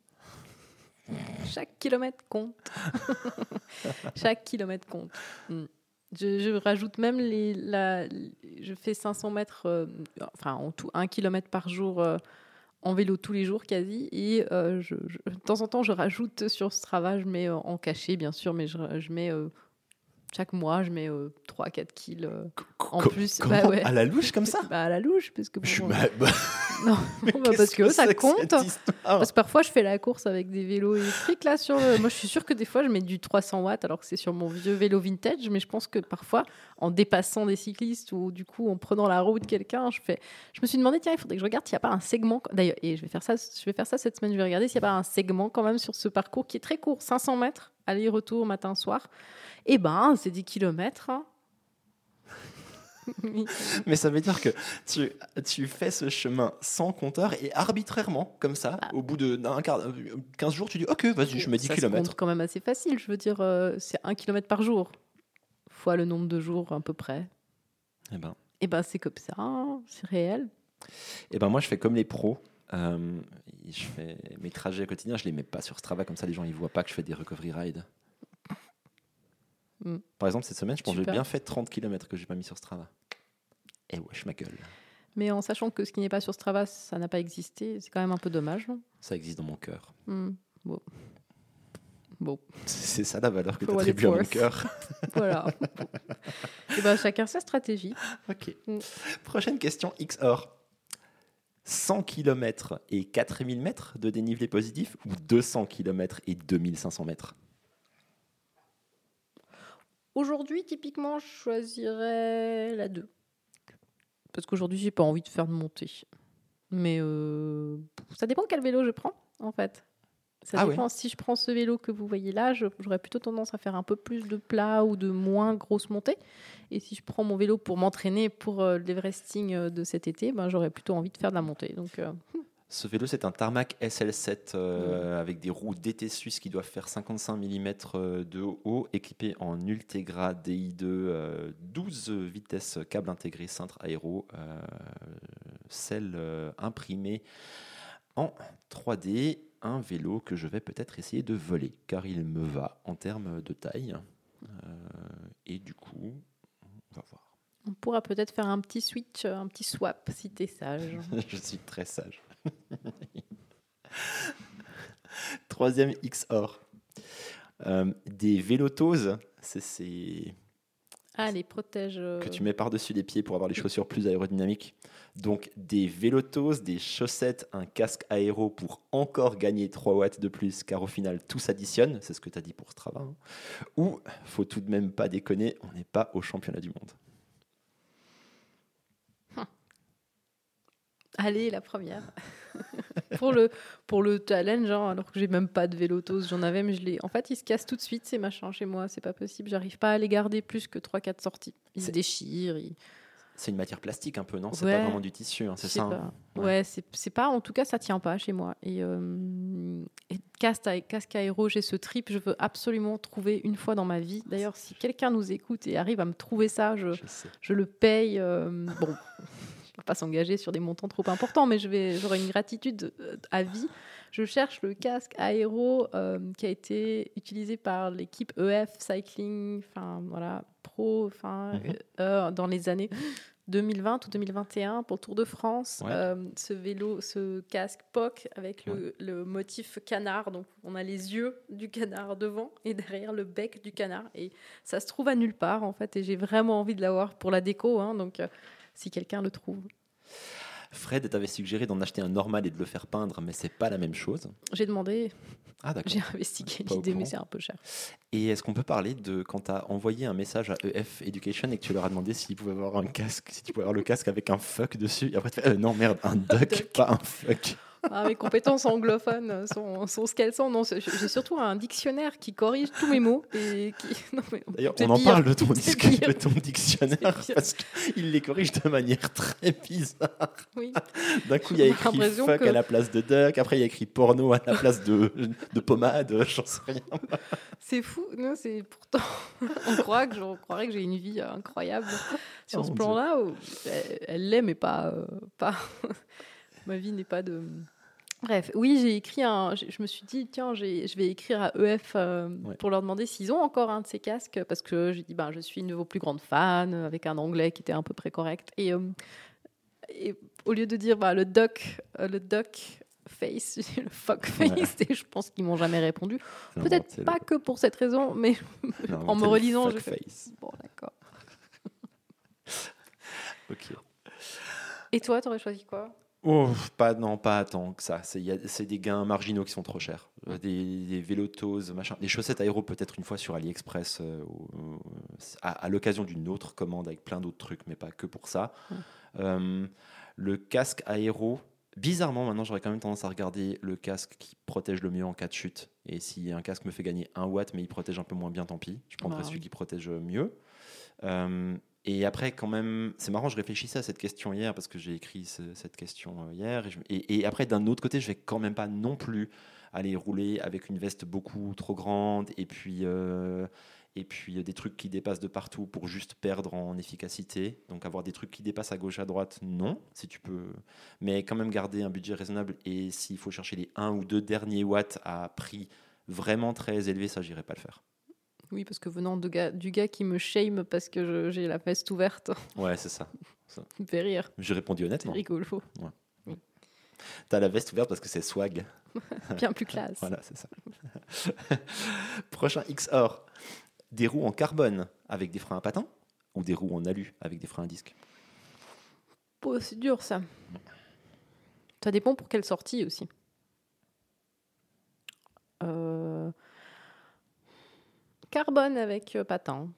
Chaque kilomètre compte. Chaque kilomètre compte. Mm. Je, rajoute même les. Je fais 500 mètres, euh, enfin en tout, un kilomètre par jour euh, en vélo tous les jours quasi. Et euh, je, je- de temps en temps, je rajoute sur Strava, je mets euh, en cachet, bien sûr, mais je, je mets euh, chaque mois, je mets 3-4 kills en plus. Bah ouais. À la louche comme ça Bah, à la louche, parce que bon, Je suis mal- bah, non, mais bah, parce que ça compte. Parce que parfois, je fais la course avec des vélos électriques. Là, sur le- Moi, je suis sûre que des fois, je mets du 300 watts alors que c'est sur mon vieux vélo vintage. Mais je pense que parfois, en dépassant des cyclistes ou du coup en prenant la roue de quelqu'un, je fais. Je me suis demandé, tiens, il faudrait que je regarde s'il n'y a pas un segment. D'ailleurs, et je vais faire ça. Je vais faire ça cette semaine. Je vais regarder s'il n'y a pas un segment quand même sur ce parcours qui est très court, 500 mètres, aller-retour matin soir. Et ben, c'est 10 kilomètres. hein. Mais ça veut dire que tu, tu fais ce chemin sans compteur et arbitrairement, comme ça, Bah. au bout de d'un quart, 15 jours, tu dis Ok, vas-y, je mets 10 ça se km. compte quand même assez facile. Je veux dire, euh, c'est 1 km par jour, fois le nombre de jours à peu près. Eh ben, Et ben c'est comme ça, hein, c'est réel. eh ben, moi, je fais comme les pros. Euh, je fais mes trajets quotidiens, je les mets pas sur Strava, comme ça, les gens ils voient pas que je fais des recovery rides. Mm. Par exemple, cette semaine, je pense que j'ai bien fait 30 km que j'ai pas mis sur Strava. Et wesh ma gueule. Mais en sachant que ce qui n'est pas sur Strava, ça n'a pas existé, c'est quand même un peu dommage. non? Ça existe dans mon cœur. Hmm, Bon. Bon, C'est ça la valeur que tu attribues à mon cœur. voilà. Et ben chacun sa stratégie. Ok. Mm. Prochaine question XOR. 100 km et 4000 mètres de dénivelé positif ou 200 km et 2500 mètres? Aujourd'hui, typiquement, je choisirais la 2. Parce qu'aujourd'hui, j'ai pas envie de faire de montée. Mais euh, ça dépend quel vélo je prends, en fait. Ça Ah dépend. Si je prends ce vélo que vous voyez là, j'aurais plutôt tendance à faire un peu plus de plat ou de moins grosse montée. Et si je prends mon vélo pour m'entraîner pour euh, l'Everesting euh, de cet été, ben, j'aurais plutôt envie de faire de la montée. Donc, euh, Ce vélo, c'est un Tarmac SL7 euh, avec des roues DT suisses qui doivent faire 55 mm de haut, équipé en Ultegra DI2, euh, 12 vitesses câble intégré cintre aéro, euh, celle euh, imprimée en 3D. Un vélo que je vais peut-être essayer de voler car il me va en termes de taille. Euh, et du coup, on va voir. on pourra peut-être faire un petit switch, un petit swap si t'es sage. Je suis très sage. Troisième XOR. Euh, des vélotoses, c'est ces Ah, les protèges. euh, que tu mets par-dessus les pieds pour avoir les chaussures plus aérodynamiques. Donc des vélotoses, des chaussettes, un casque aéro pour encore gagner 3 watts de plus, car au final tout s'additionne, c'est ce que tu as dit pour Strava. hein. Ou, faut tout de même pas déconner, on n'est pas au championnat du monde. Allez, la première. pour, le, pour le challenge, hein, alors que j'ai même pas de vélotose, j'en avais, mais je l'ai. En fait, ils se cassent tout de suite, ces machins, chez moi. C'est pas possible. J'arrive pas à les garder plus que 3-4 sorties. Ils se déchirent. ils- C'est une matière plastique un peu, non? C'est Ouais. pas vraiment du tissu, hein, c'est ça hein? Ouais, Ouais. c'est pas. En tout cas, ça tient pas chez moi. Et, euh, et casque, à- casque aéro, j'ai ce trip. Je veux absolument trouver une fois dans ma vie. D'ailleurs, si quelqu'un nous écoute et arrive à me trouver ça, je, Je sais. je le paye. euh, bon, pas s'engager sur des montants trop importants, mais je vais, j'aurai une gratitude euh, à vie. Je cherche le casque aéro euh, qui a été utilisé par l'équipe EF Cycling, enfin voilà, pro, enfin Mhm. euh, dans les années 2020 ou 2021 pour le Tour de France. Ouais. Euh, ce vélo, ce casque POC avec le, le motif canard, donc on a les yeux du canard devant et derrière le bec du canard et ça se trouve à nulle part en fait et j'ai vraiment envie de l'avoir pour la déco, hein, donc si quelqu'un le trouve. Fred t'avait suggéré d'en acheter un normal et de le faire peindre, mais c'est pas la même chose. J'ai demandé, Ah d'accord. j'ai investigué l'idée, mais c'est un peu cher. Et est-ce qu'on peut parler de quand tu as envoyé un message à EF Education et que tu leur as demandé s'ils pouvaient avoir un casque, si tu pouvais avoir le casque avec un fuck dessus, et après tu fais euh, non merde, un duck. pas un fuck. Ah, mes compétences anglophones sont, sont ce qu'elles sont. Non, j'ai surtout un dictionnaire qui corrige tous mes mots et qui. Non, mais D'ailleurs, on en pire. parle de ton, de dictionnaire parce qu'il les corrige de manière très bizarre. Oui. D'un coup, il y a écrit fuck que- à la place de duck, après il y a écrit porno à la place de, de pommade, j'en sais rien. C'est fou. Non, c'est pourtant. on croit que je- on croirait que j'ai une vie incroyable sur Oh, ce plan-là. Elle- Elle l'est, mais pas. euh, pas... Ma vie n'est pas de. Bref, oui, j'ai écrit un. Je me suis dit, tiens, je vais écrire à EF euh, Ouais. pour leur demander s'ils ont encore un de ces casques, parce que j'ai dit, ben, je suis une de vos plus grandes fans, avec un anglais qui était à peu près correct. Et euh, et au lieu de dire bah, le doc, euh, le doc face, le fuck face, et je pense qu'ils m'ont jamais répondu. Peut-être pas le- que pour cette raison, mais en me le relisant, je fais face. bon, d'accord. Ok. Et toi, t'aurais choisi quoi? Oh, pas, non, pas tant que ça. C'est des gains marginaux qui sont trop chers. Euh, Des, des vélotoses, machin. Les chaussettes aéro, peut-être une fois sur AliExpress, euh, à, à l'occasion d'une autre commande avec plein d'autres trucs, mais pas que pour ça. Euh, le casque aéro, bizarrement, maintenant, j'aurais quand même tendance à regarder le casque qui protège le mieux en cas de chute. Et si un casque me fait gagner un watt, mais il protège un peu moins bien, tant pis. Je prendrai Bah, celui qui protège mieux. Et après, quand même, c'est marrant, je réfléchissais à cette question hier parce que j'ai écrit ce- cette question euh, hier. Et après, d'un autre côté, je vais quand même pas non plus aller rouler avec une veste beaucoup trop grande et puis, euh, et puis euh, des trucs qui dépassent de partout pour juste perdre en efficacité. Donc avoir des trucs qui dépassent à gauche, à droite, non, si tu peux. Mais quand même garder un budget raisonnable et s'il faut chercher les 1 ou 2 derniers watts à prix vraiment très élevé, ça, j'irai pas le faire. Oui, parce que venant de gars, du gars qui me shame parce que j'ai la veste ouverte, Ouais, c'est ça. ça me fait rire. J'ai répondu honnêtement. rigolo. T'as la veste ouverte parce que c'est swag. Bien plus classe. Voilà, c'est ça. Prochain XOR. Des roues en carbone avec des freins à patins ou des roues en alu avec des freins à disque? Oh, c'est dur ça. Ça dépend pour quelle sortie aussi. Euh, Carbone avec euh, patin.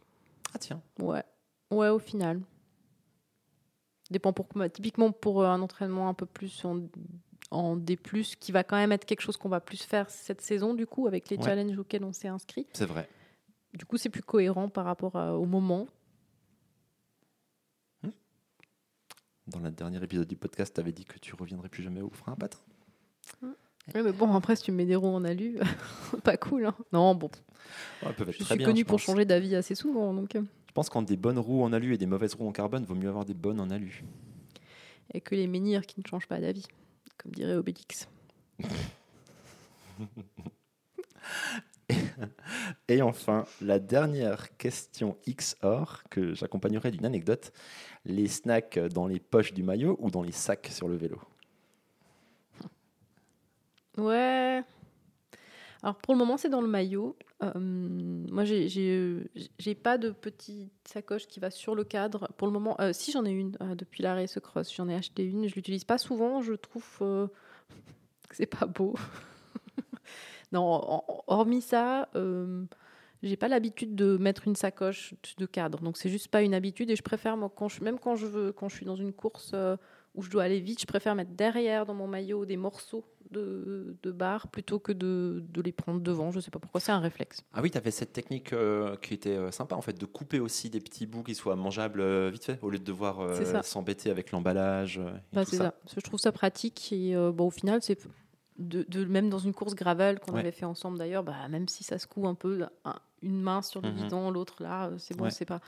Ah tiens. Ouais. Ouais, au final. Dépend pour bah, typiquement pour euh, un entraînement un peu plus en, en D+, qui va quand même être quelque chose qu'on va plus faire cette saison du coup avec les Ouais. challenges auxquels on s'est inscrit. C'est vrai. Du coup, c'est plus cohérent par rapport à- au moment. Dans le dernier épisode du podcast, t'avais dit que tu reviendrais plus jamais aux freins à patins. Ouais, mais bon, après, si tu mets des roues en alu, pas cool. hein. Non, bon, Ouais, je suis bien, connu je pour pense. changer d'avis assez souvent, donc euh, Je pense qu'entre des bonnes roues en alu et des mauvaises roues en carbone, vaut mieux avoir des bonnes en alu. et que les menhirs qui ne changent pas d'avis, comme dirait Obélix. Et enfin, la dernière question XOR que j'accompagnerai d'une anecdote. Les snacks dans les poches du maillot ou dans les sacs sur le vélo? Ouais. Alors pour le moment, c'est dans le maillot. Euh, moi, j'ai- pas de petite sacoche qui va sur le cadre. Pour le moment, euh, si j'en ai une euh, depuis l'arrêt ce cross, j'en ai acheté une. Je l'utilise pas souvent. Je trouve euh, que c'est pas beau. non, hormis ça, j'ai pas l'habitude de mettre une sacoche de cadre. Donc c'est juste pas une habitude et je préfère moi même quand je veux quand je suis dans une course où je dois aller vite, je préfère mettre derrière dans mon maillot des morceaux de, de barre plutôt que de, de les prendre devant. Je sais pas pourquoi, c'est un réflexe. Ah oui, tu avais cette technique euh, qui était euh, sympa en fait, de couper aussi des petits bouts qui soient mangeables euh, vite fait, au lieu de devoir s'embêter avec l'emballage. Bah, c'est ça. Je trouve ça pratique et bon, au final, c'est de, de- même dans une course gravel qu'on Ouais. avait fait ensemble d'ailleurs, bah, même si ça se coud un peu, un- une main sur le Mhm. guidon, l'autre là, c'est bon, Ouais. c'est pas.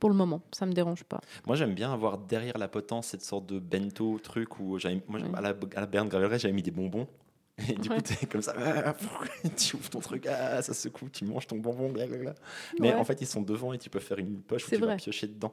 Pour le moment, ça me dérange pas. Moi, j'aime bien avoir derrière la potence cette sorte de bento truc où j'avais, moi, Ouais. à la, à la Berne j'avais mis des bonbons. Et du Ouais. coup, t'es comme ça, ah, tu ouvres ton truc, ah, ça secoue, tu manges ton bonbon, blablabla. Mais Ouais. en fait, ils sont devant et tu peux faire une poche où tu vas piocher dedans.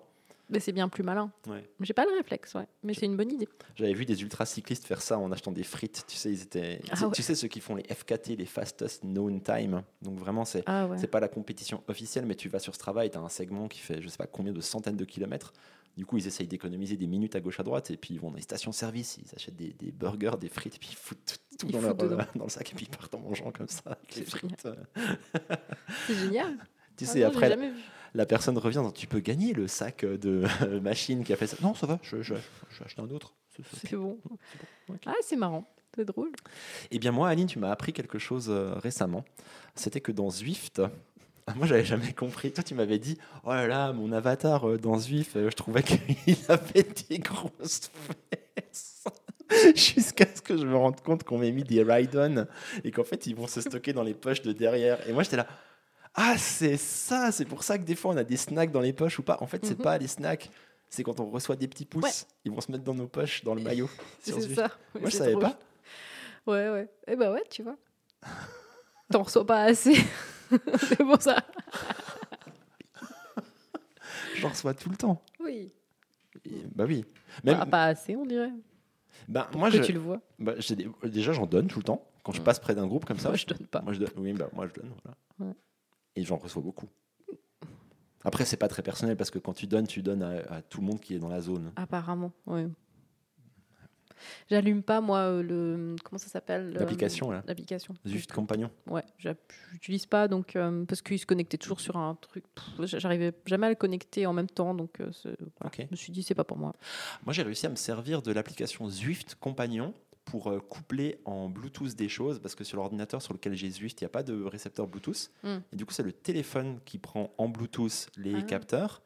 Mais c'est bien plus malin. Ouais. J'ai pas le réflexe, ouais. Mais c'est une bonne idée. J'avais vu des ultra cyclistes faire ça en achetant des frites. Tu sais, ils étaient, Ah tu ouais. tu sais ceux qui font les FKT, les fastest known time. Donc vraiment, c'est Ah ouais. C'est pas la compétition officielle, mais tu vas sur Strava et tu as un segment qui fait je sais pas combien de centaines de kilomètres. Du coup, ils essayent d'économiser des minutes à gauche à droite et puis ils vont dans les stations-service, ils achètent des, des burgers, des frites, et puis ils foutent tout, tout Ils dans, leur, foutent dedans. euh, dans le sac et puis ils partent en mangeant comme ça C'est frites. C'est génial. Tu Ah sais, non, après. La personne revient, tu peux gagner le sac de machine qui a fait ça. Non, ça va, je, je, je vais acheter un autre. C'est- bon. Ah, c'est marrant. C'est drôle. Eh bien, moi, Aline, tu m'as appris quelque chose euh, récemment. C'était que dans Zwift, moi, j'avais jamais compris. Toi, tu m'avais dit, oh là là, mon avatar euh, dans Zwift, euh, je trouvais qu'il avait des grosses fesses. Jusqu'à ce que je me rende compte qu'on m'ait mis des ride-on et qu'en fait, ils vont se stocker dans les poches de derrière. Et moi, j'étais là. Ah, c'est ça, c'est pour ça que des fois on a des snacks dans les poches ou pas. En fait, c'est Mhm. pas les snacks, c'est quand on reçoit des petits pouces, Ouais. ils vont se mettre dans nos poches, dans le maillot. C'est ça. Moi, je savais pas. Ouais, ouais. Eh ben ouais, tu vois. T'en reçois pas assez. c'est pour ça. J'en reçois tout le temps. Oui. Et- bah oui. Même, Ah, pas assez, on dirait. bah, moi, que je, tu le vois. bah, déjà, j'en donne tout le temps. Quand je Mm. passe près d'un groupe comme ça, Moi, je donne pas. Moi, je donne. Oui, bah, moi, je donne. Voilà. Ouais. Et j'en reçois beaucoup. Après, c'est pas très personnel parce que quand tu donnes, tu donnes à, à tout le monde qui est dans la zone. Apparemment, oui. J'allume pas, moi, euh, le. Comment ça s'appelle L'application, là. L'application. Juste compagnon. Ouais, j'utilise pas donc euh, parce qu'il se connectait toujours sur un truc. J'arrivais jamais à le connecter en même temps, donc euh, je me suis dit c'est pas pour moi. Moi, j'ai réussi à me servir de l'application Zwift Compagnon pour euh, coupler en Bluetooth des choses parce que sur l'ordinateur sur lequel j'ai Zwift, il n'y a pas de récepteur Bluetooth. Mm. Et du coup, c'est le téléphone qui prend en Bluetooth les Ah. capteurs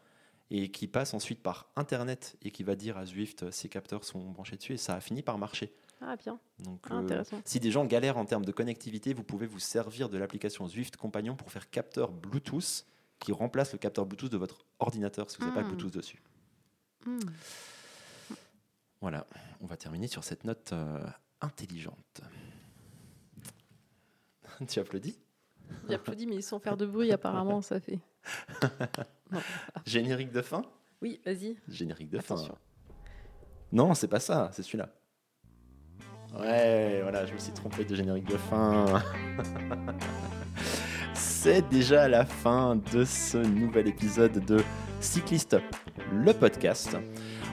et qui passe ensuite par Internet et qui va dire à Zwift euh, ces capteurs sont branchés dessus et ça a fini par marcher. Ah bien, Donc, Ah, euh, si des gens galèrent en termes de connectivité, vous pouvez vous servir de l'application Zwift Compagnon pour faire capteur Bluetooth qui remplace le capteur Bluetooth de votre ordinateur si vous n'avez pas Mm. le Bluetooth dessus. Hmm. Voilà, on va terminer sur cette note euh, intelligente. tu applaudis? J'applaudis mais sans faire de bruit apparemment ça fait. Générique de fin? Oui, vas-y. Générique de Attention. fin. Non, c'est pas ça, c'est celui-là. Ouais, voilà, je me suis trompé de générique de fin. c'est déjà la fin de ce nouvel épisode de Cycliste, le podcast.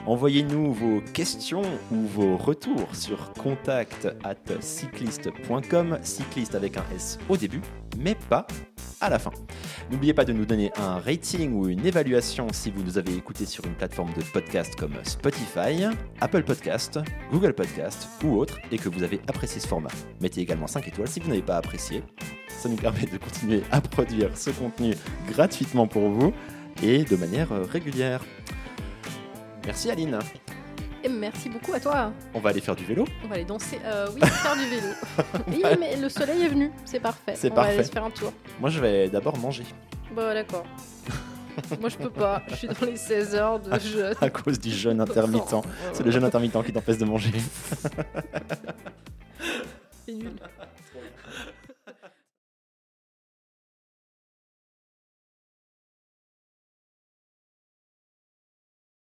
Envoyez-nous vos questions ou vos retours sur contact at cycliste.com, cycliste avec un S au début, mais pas à la fin. N'oubliez pas de nous donner un rating ou une évaluation si vous nous avez écouté sur une plateforme de podcast comme Spotify, Apple Podcast, Google Podcast ou autre et que vous avez apprécié ce format. Mettez également 5 étoiles si vous n'avez pas apprécié. Ça nous permet de continuer à produire ce contenu gratuitement pour vous et de manière régulière. Merci Aline. Et merci beaucoup à toi. On va aller faire du vélo. On va aller danser. Euh, oui, faire du vélo. oui, mais le soleil est venu. C'est parfait. C'est On va parfait. aller se faire un tour. Moi je vais d'abord manger Bon, d'accord. Moi, je peux pas. Je suis dans les 16 heures de jeûne. à cause du jeûne intermittent. C'est le jeûne intermittent qui t'empêche de manger. C'est nul.